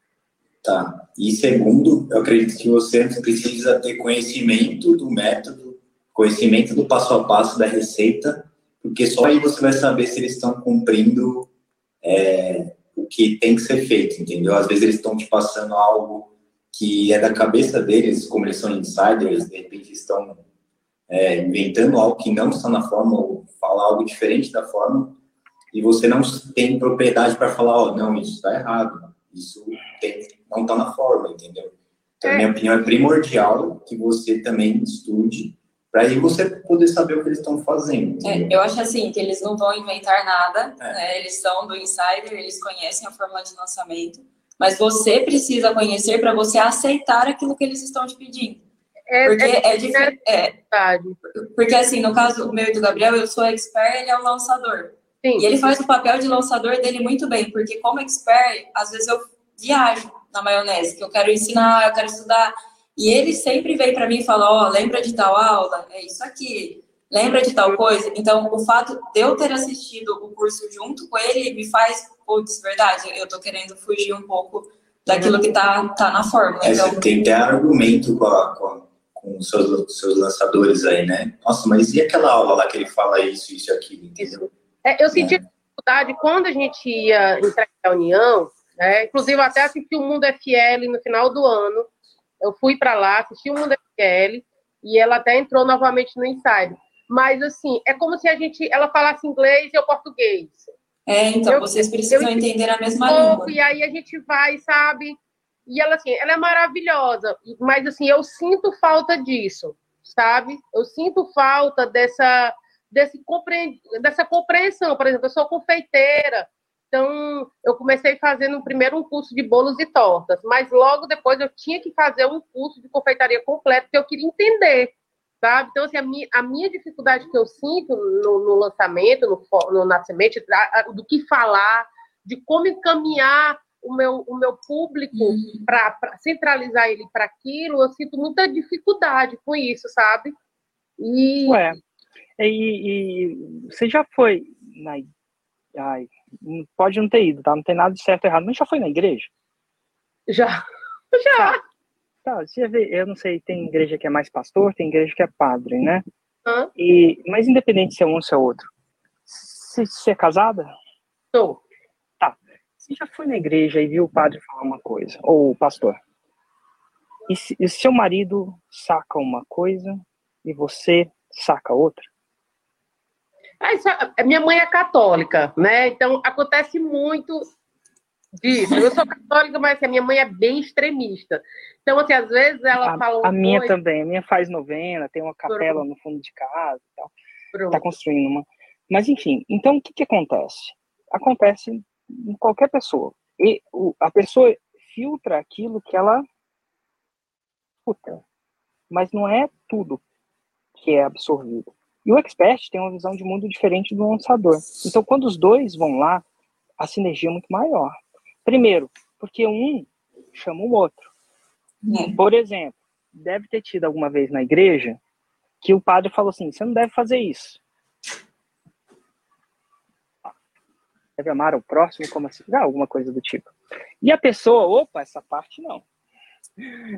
Tá. E segundo, eu acredito que você precisa ter conhecimento do método, conhecimento do passo a passo da receita, porque só aí você vai saber se eles estão cumprindo é, o que tem que ser feito, entendeu? Às vezes eles estão te passando algo que é da cabeça deles, como eles são insiders, de repente estão é, inventando algo que não está na ou falar algo diferente da forma, e você não tem propriedade para falar, ó, oh, não, isso está errado, isso tem, não está na forma, entendeu? Então, é. minha opinião é primordial que você também estude, para aí você poder saber o que eles estão fazendo. É, eu acho assim, que eles não vão inventar nada, é. né? eles são do insider, eles conhecem a fórmula de lançamento, mas você precisa conhecer para você aceitar aquilo que eles estão te pedindo. É, porque é, é diferente. É, porque assim, no caso meu e do Gabriel, eu sou expert, ele é o lançador. Sim. E ele faz o papel de lançador dele muito bem, porque como expert, às vezes eu viajo na maionese, que eu quero ensinar, eu quero estudar. E ele sempre vem para mim e fala: Ó, oh, lembra de tal aula? É isso aqui. Lembra de tal coisa? Então, o fato de eu ter assistido o curso junto com ele me faz putz, verdade, eu tô querendo fugir um pouco daquilo que tá, tá na fórmula. É, então... Você tem até argumento com, a, com, com os seus, seus lançadores aí, né? Nossa, mas e aquela aula lá que ele fala isso, isso e aquilo, entendeu? É, eu senti é. dificuldade quando a gente ia entrar em reunião, né? Inclusive, até assisti o Mundo FL no final do ano. Eu fui para lá, assisti o Mundo FL, e ela até entrou novamente no ensaio. Mas, assim, é como se a gente, ela falasse inglês e eu português. É, então, eu, vocês precisam eu, entender a mesma língua. E aí a gente vai, sabe? E ela, assim, ela é maravilhosa, mas, assim, eu sinto falta disso, sabe? Eu sinto falta dessa, desse compre... dessa compreensão. Por exemplo, eu sou confeiteira, então eu comecei fazendo primeiro um curso de bolos e tortas, mas logo depois eu tinha que fazer um curso de confeitaria completo, que eu queria entender sabe? Então, assim, a minha, a minha dificuldade que eu sinto no, no lançamento, no, no nascimento, do que falar, de como encaminhar o meu, o meu público uhum. para centralizar ele para aquilo, eu sinto muita dificuldade com isso, sabe? E... Ué, e, e você já foi na... Ai, pode não ter ido, tá? Não tem nada de certo ou errado, mas já foi na igreja? Já, (laughs) já. Tá, você vê, eu não sei, tem igreja que é mais pastor, tem igreja que é padre, né? Hã? E, mas independente se é um ou se é outro, você, você é casada? Sou. Você já foi na igreja e viu o padre falar uma coisa, ou o pastor? E, se, e seu marido saca uma coisa e você saca outra? Ah, isso, é, minha mãe é católica, né? Então acontece muito disso. Eu sou católica, mas assim, a minha mãe é bem extremista. Então, assim, às vezes ela a, fala. A minha coisa... também. A minha faz novena, tem uma capela Pronto. no fundo de casa e tal. Está construindo uma. Mas, enfim, então o que, que acontece? Acontece em qualquer pessoa. E o, a pessoa filtra aquilo que ela escuta. Mas não é tudo. que é absorvido. E o expert tem uma visão de mundo diferente do lançador. Então, quando os dois vão lá, a sinergia é muito maior. Primeiro, porque um chama o outro. É. Por exemplo, deve ter tido alguma vez na igreja que o padre falou assim: você não deve fazer isso. Deve amar o próximo como assim, ah, alguma coisa do tipo. E a pessoa, opa, essa parte não.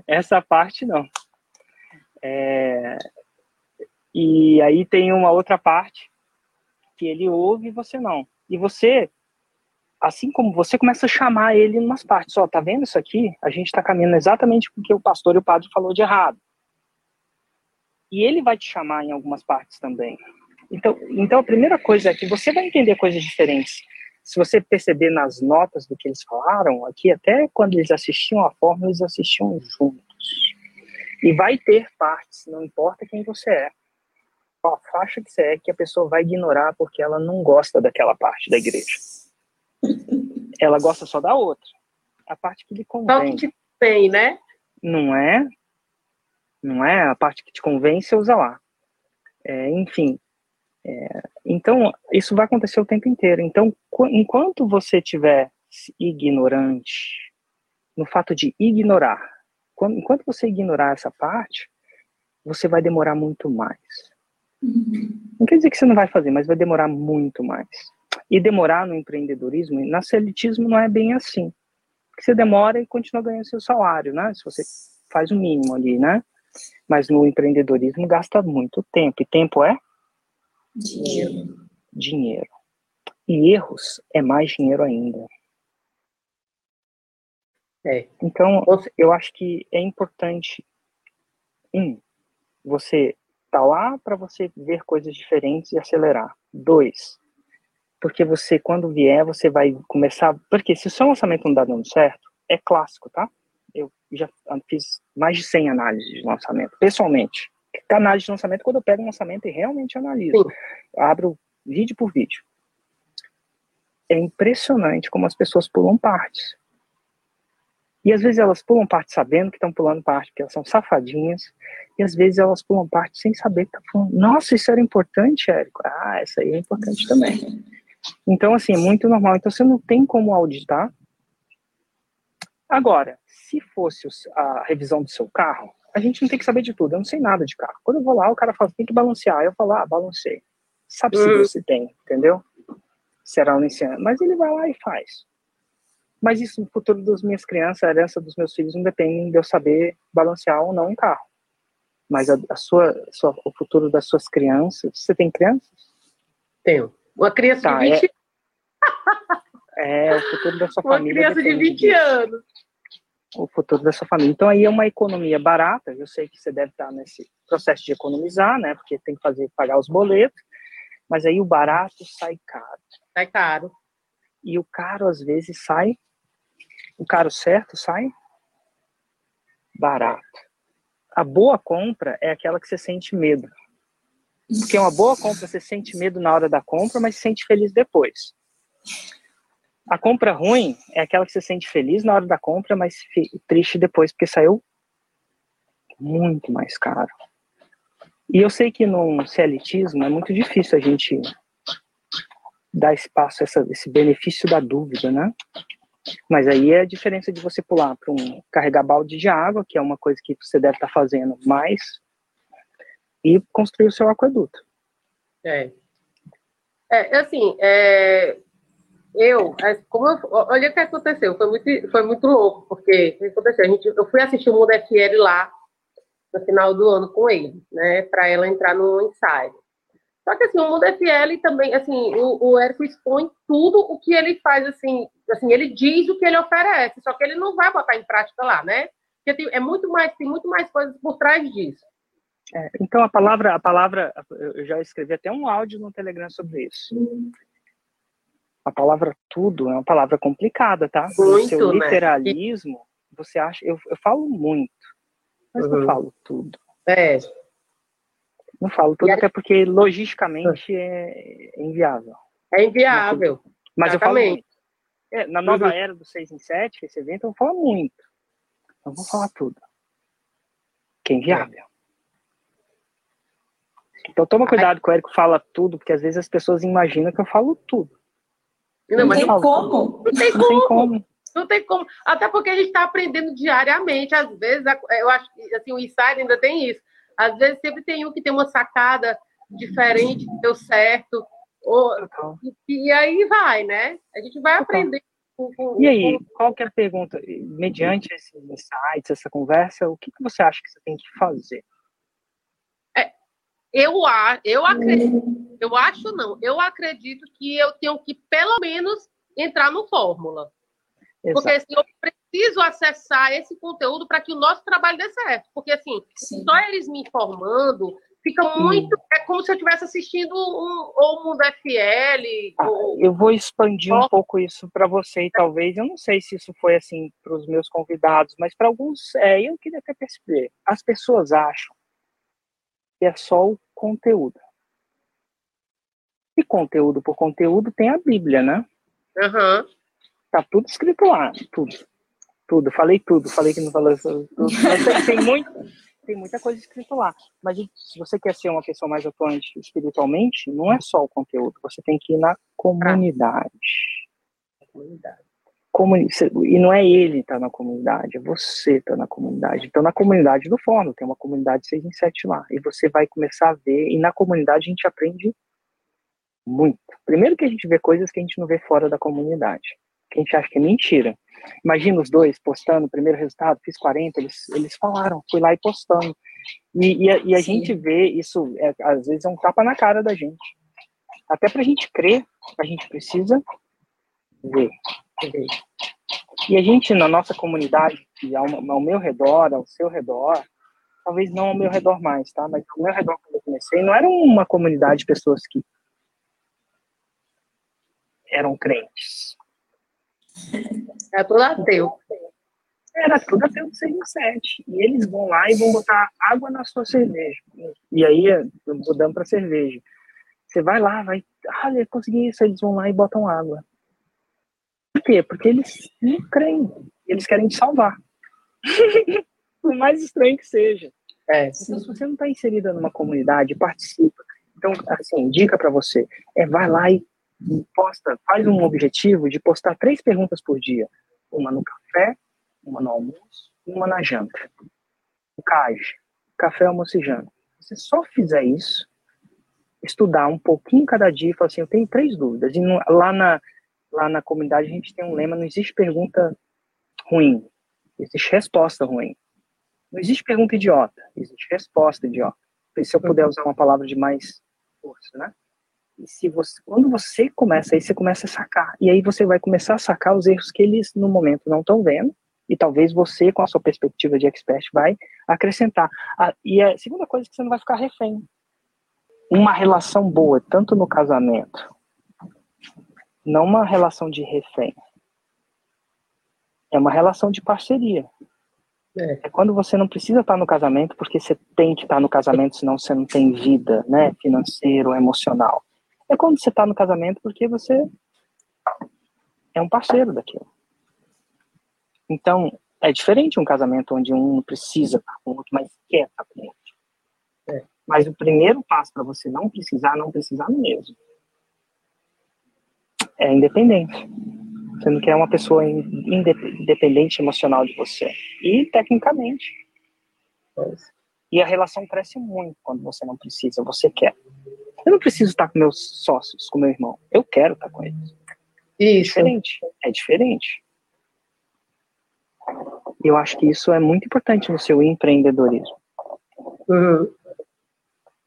Essa parte não. É... E aí tem uma outra parte que ele ouve e você não. E você assim como você começa a chamar ele em umas partes, ó, tá vendo isso aqui? A gente está caminhando exatamente com o que o pastor e o padre falou de errado. E ele vai te chamar em algumas partes também. Então, então a primeira coisa é que você vai entender coisas diferentes. Se você perceber nas notas do que eles falaram, aqui até quando eles assistiam a forma, eles assistiam juntos. E vai ter partes, não importa quem você é, qual faixa que você é, que a pessoa vai ignorar porque ela não gosta daquela parte da igreja. Ela gosta só da outra. A parte que lhe convém. Só que te tem, né? Não é? Não é? A parte que te convém, você usa lá. É, enfim. É, então, isso vai acontecer o tempo inteiro. Então, enquanto você estiver ignorante, no fato de ignorar, quando, enquanto você ignorar essa parte, você vai demorar muito mais. Uhum. Não quer dizer que você não vai fazer, mas vai demorar muito mais. E demorar no empreendedorismo, na elitismo não é bem assim. Você demora e continua ganhando seu salário, né? Se você faz o mínimo ali, né? Mas no empreendedorismo gasta muito tempo. E tempo é? Dinheiro. Dinheiro. E erros é mais dinheiro ainda. É. Então, eu acho que é importante, um, você tá lá para você ver coisas diferentes e acelerar. Dois, porque você, quando vier, você vai começar. Porque se o seu lançamento não dá dando certo, é clássico, tá? Eu já fiz mais de 100 análises de lançamento, pessoalmente. Análise de lançamento, quando eu pego um lançamento e realmente analiso, abro vídeo por vídeo. É impressionante como as pessoas pulam partes. E às vezes elas pulam parte sabendo que estão pulando parte, porque elas são safadinhas, e às vezes elas pulam parte sem saber que estão falando. Nossa, isso era importante, Érico. Ah, essa aí é importante também. Então, assim, é muito normal. Então, você não tem como auditar. Agora, se fosse a revisão do seu carro, a gente não tem que saber de tudo. Eu não sei nada de carro. Quando eu vou lá, o cara fala, tem que balancear. Eu falo, ah, balancei. Sabe se uhum. você tem, entendeu? Será um ensino. Mas ele vai lá e faz. Mas isso no futuro das minhas crianças, a herança dos meus filhos, não depende de eu saber balancear ou não um carro. Mas a, a sua, sua, o futuro das suas crianças. Você tem crianças? Tenho. Uma criança tá, de 20 é... (laughs) é, o futuro da sua Uma família. Uma criança de 20 disso. anos. O futuro da sua família. Então, aí é uma economia barata. Eu sei que você deve estar nesse processo de economizar, né? Porque tem que fazer, pagar os boletos. Mas aí o barato sai caro. Sai caro. E o caro, às vezes, sai. O caro certo sai barato. A boa compra é aquela que você sente medo. Porque uma boa compra você sente medo na hora da compra, mas se sente feliz depois. A compra ruim é aquela que você sente feliz na hora da compra, mas triste depois, porque saiu muito mais caro. E eu sei que no celitismo é muito difícil a gente dar espaço a essa, esse benefício da dúvida, né? Mas aí é a diferença de você pular para um carregar balde de água, que é uma coisa que você deve estar tá fazendo mais e construir o seu aqueduto. É. É, assim, é, eu, é, como eu, olha o que aconteceu, foi muito, foi muito louco, porque aconteceu? A gente, eu fui assistir o Mundo FL lá no final do ano com ele, né, para ela entrar no ensaio. Só que assim, o Mundo FL também, assim, o, o Érico expõe tudo o que ele faz, assim, assim, ele diz o que ele oferece, só que ele não vai botar em prática lá, né? Porque tem, é muito mais, tem muito mais coisas por trás disso. É, então a palavra, a palavra, eu já escrevi até um áudio no Telegram sobre isso. A palavra tudo é uma palavra complicada, tá? Muito, o seu né? literalismo, você acha, eu, eu falo muito, mas uhum. não falo tudo. É. Não falo tudo, até porque logisticamente é inviável. É inviável. Mas Exatamente. eu falo muito. É, na nova uhum. era do 6 em 7, esse evento, eu vou falar muito. Não vou falar tudo. Que é inviável. Então toma cuidado que o Érico fala tudo, porque às vezes as pessoas imaginam que eu falo tudo. Não, não tem como. Não tem como. Não tem como. Não tem como. Até porque a gente está aprendendo diariamente. Às vezes, eu acho que assim, o insight ainda tem isso. Às vezes sempre tem um que tem uma sacada diferente, que deu certo. Ou, e, e, aí vai, né? A gente vai aprender. Com, com, e aí, com... qual que é a pergunta? Mediante esses insights, essa conversa, o que, que você acha que você tem que fazer? Eu, eu acredito, eu acho não, eu acredito que eu tenho que pelo menos entrar no Fórmula. Exato. Porque assim, eu preciso acessar esse conteúdo para que o nosso trabalho dê certo. Porque assim, Sim. só eles me informando, fica muito. É como se eu estivesse assistindo um, ou Mundo FL. Ah, ou... Eu vou expandir um pouco isso para você, e talvez. Eu não sei se isso foi assim para os meus convidados, mas para alguns, é, eu queria até perceber. As pessoas acham que é só o conteúdo. E conteúdo por conteúdo tem a Bíblia, né? Uhum. Tá tudo escrito lá, tudo. Tudo, falei tudo, falei que não falou tudo. Mas tem, muito, tem muita coisa escrita lá. Mas se você quer ser uma pessoa mais atuante espiritualmente, não é só o conteúdo, você tem que ir na comunidade. comunidade. E não é ele estar tá na comunidade, é você estar tá na comunidade. Então, na comunidade do Fórum, tem uma comunidade 6 em 7 lá. E você vai começar a ver, e na comunidade a gente aprende muito. Primeiro que a gente vê coisas que a gente não vê fora da comunidade que a gente acha que é mentira. Imagina os dois postando o primeiro resultado, fiz 40, eles, eles falaram, fui lá e postando. E, e, a, e a gente vê isso, é, às vezes é um tapa na cara da gente. Até para a gente crer, a gente precisa ver. E a gente, na nossa comunidade, ao, ao meu redor, ao seu redor, talvez não ao meu redor mais, tá? Mas ao meu redor, quando eu comecei, não era uma comunidade de pessoas que eram crentes. Era tudo ateu. Era tudo ateu do 6 e 7. E eles vão lá e vão botar água na sua cerveja. E aí, mudando para cerveja. Você vai lá, vai. Ah, eu consegui isso. Eles vão lá e botam água. Por quê? Porque eles não creem. Eles querem te salvar. (laughs) Por mais estranho que seja. É, então, se você não está inserida numa comunidade, participa. Então, assim, dica para você é vai lá e posta, faz um objetivo de postar três perguntas por dia. Uma no café, uma no almoço e uma na janta. O CAJ, café, almoço e janta. Se você só fizer isso, estudar um pouquinho cada dia e falar assim, eu tenho três dúvidas. E lá, na, lá na comunidade a gente tem um lema, não existe pergunta ruim, existe resposta ruim. Não existe pergunta idiota, existe resposta idiota. Se eu puder usar uma palavra de mais força, né? E se você, quando você começa, aí você começa a sacar. E aí você vai começar a sacar os erros que eles no momento não estão vendo. E talvez você, com a sua perspectiva de expert, vai acrescentar. Ah, e a segunda coisa é que você não vai ficar refém. Uma relação boa, tanto no casamento, não uma relação de refém. É uma relação de parceria. É. é quando você não precisa estar no casamento porque você tem que estar no casamento, senão você não tem vida, né, financeiro, emocional é quando você está no casamento porque você é um parceiro daquilo. Então, é diferente um casamento onde um precisa estar com o outro, mas quer estar com o outro. É. Mas o primeiro passo para você não precisar, não precisar mesmo, é independente. Você não quer uma pessoa independente emocional de você. E tecnicamente. E a relação cresce muito quando você não precisa, você quer. Eu não preciso estar com meus sócios, com meu irmão. Eu quero estar com eles. É diferente. É diferente. Eu acho que isso é muito importante no seu empreendedorismo. Uhum.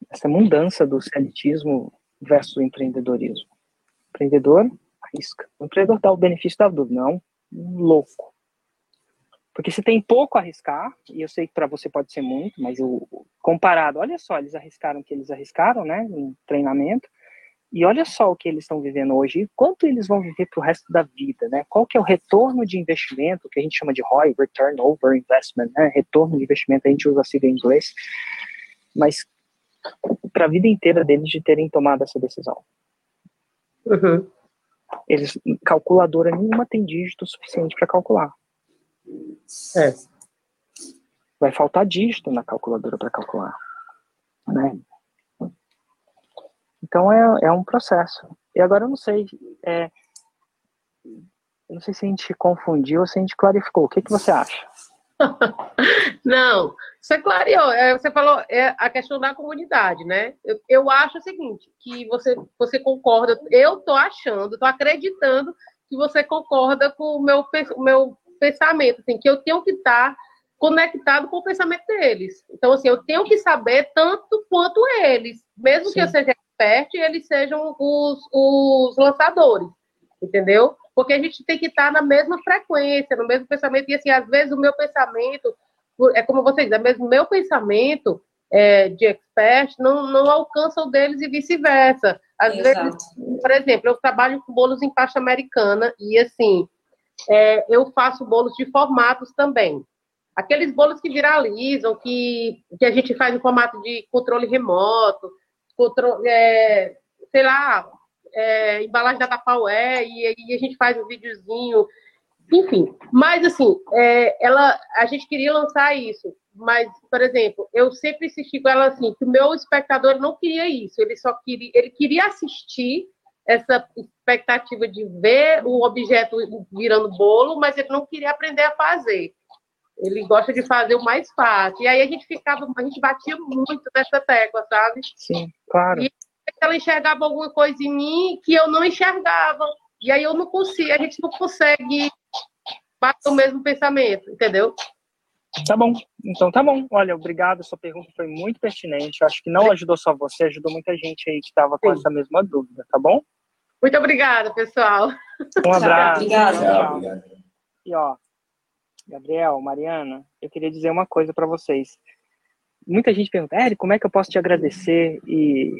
Essa mudança do celitismo versus o empreendedorismo. Empreendedor arrisca. O empreendedor dá o benefício da dúvida, não louco. Porque se tem pouco a arriscar, e eu sei que para você pode ser muito, mas o comparado, olha só, eles arriscaram o que eles arriscaram, né, em treinamento, e olha só o que eles estão vivendo hoje, e quanto eles vão viver para o resto da vida, né? Qual que é o retorno de investimento, que a gente chama de ROI, Return Over Investment, né? Retorno de investimento, a gente usa a sigla em inglês, mas para a vida inteira deles de terem tomado essa decisão. Uhum. Eles, calculadora nenhuma tem dígito suficiente para calcular. É. Vai faltar dígito na calculadora para calcular. Né? Então é, é um processo. E agora eu não sei, é, eu não sei se a gente confundiu ou se a gente clarificou. O que, que você acha? (laughs) Não, você clareou. É, você falou é, a questão da comunidade, né? Eu, eu acho o seguinte, que você, você concorda, eu tô achando, tô acreditando que você concorda com o meu, meu pensamento, assim, que eu tenho que estar conectado com o pensamento deles. Então, assim, eu tenho que saber tanto quanto eles, mesmo Sim. que eu seja expert, eles sejam os, os lançadores, entendeu? porque a gente tem que estar na mesma frequência, no mesmo pensamento, e assim, às vezes o meu pensamento, é como vocês dizem, mesmo meu pensamento é, de expert não, não alcança o deles e vice-versa. Às Exato. vezes, por exemplo, eu trabalho com bolos em pasta americana e assim, é, eu faço bolos de formatos também. Aqueles bolos que viralizam, que, que a gente faz em formato de controle remoto, controle, é, sei lá, é, embalagem da Tapaué, e, e a gente faz um videozinho, enfim. Mas, assim, é, ela, a gente queria lançar isso, mas, por exemplo, eu sempre insisti com ela assim, que o meu espectador não queria isso, ele só queria, ele queria assistir essa expectativa de ver o objeto virando bolo, mas ele não queria aprender a fazer. Ele gosta de fazer o mais fácil. E aí a gente ficava, a gente batia muito nessa tecla, sabe? Sim, claro. E ela enxergava alguma coisa em mim que eu não enxergava. E aí eu não consigo, a gente não consegue bater o mesmo pensamento, entendeu? Tá bom, então tá bom. Olha, obrigado, sua pergunta foi muito pertinente. Eu acho que não ajudou só você, ajudou muita gente aí que estava com Sim. essa mesma dúvida, tá bom? Muito obrigada, pessoal. Um abraço. Obrigada. E ó, Gabriel, Mariana, eu queria dizer uma coisa para vocês. Muita gente pergunta, Eric, como é que eu posso te agradecer? E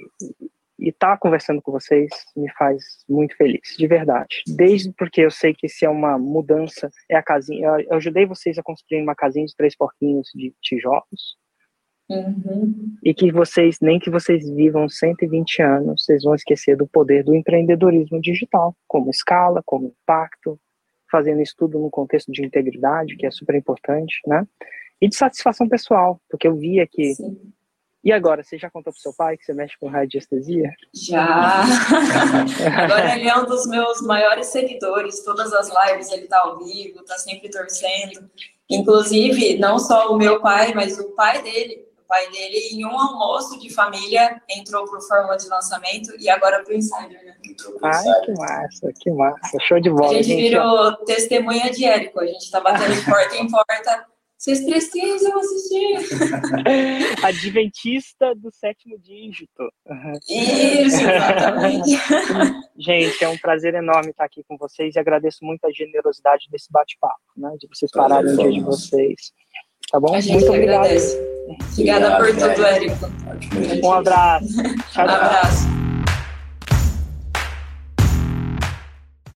e estar tá conversando com vocês me faz muito feliz, de verdade. Desde porque eu sei que se é uma mudança, é a casinha. Eu ajudei vocês a construir uma casinha de três porquinhos de tijolos. Uhum. E que vocês, nem que vocês vivam 120 anos, vocês vão esquecer do poder do empreendedorismo digital, como escala, como impacto, fazendo isso tudo no contexto de integridade, que é super importante, né? E de satisfação pessoal, porque eu via que Sim e agora, você já contou pro seu pai que você mexe com radiestesia? Já! (laughs) agora ele é um dos meus maiores seguidores, todas as lives ele tá ao vivo, tá sempre torcendo. Inclusive, não só o meu pai, mas o pai dele. O pai dele, em um almoço de família, entrou pro Fórmula de Lançamento e agora pro Insider, né? Ai, que massa, que massa. Show de bola. A gente, gente virou testemunha de Érico, a gente tá batendo (laughs) de porta em porta vocês precisam assistir. (laughs) Adventista do sétimo dígito. Isso, exatamente. (laughs) Gente, é um prazer enorme estar aqui com vocês e agradeço muito a generosidade desse bate-papo, né? De vocês pararem o dia de vocês. Tá bom? A gente muito agradece. Obrigado. Obrigada por tudo, Érico. Um abraço. Tchau, tchau. Um abraço.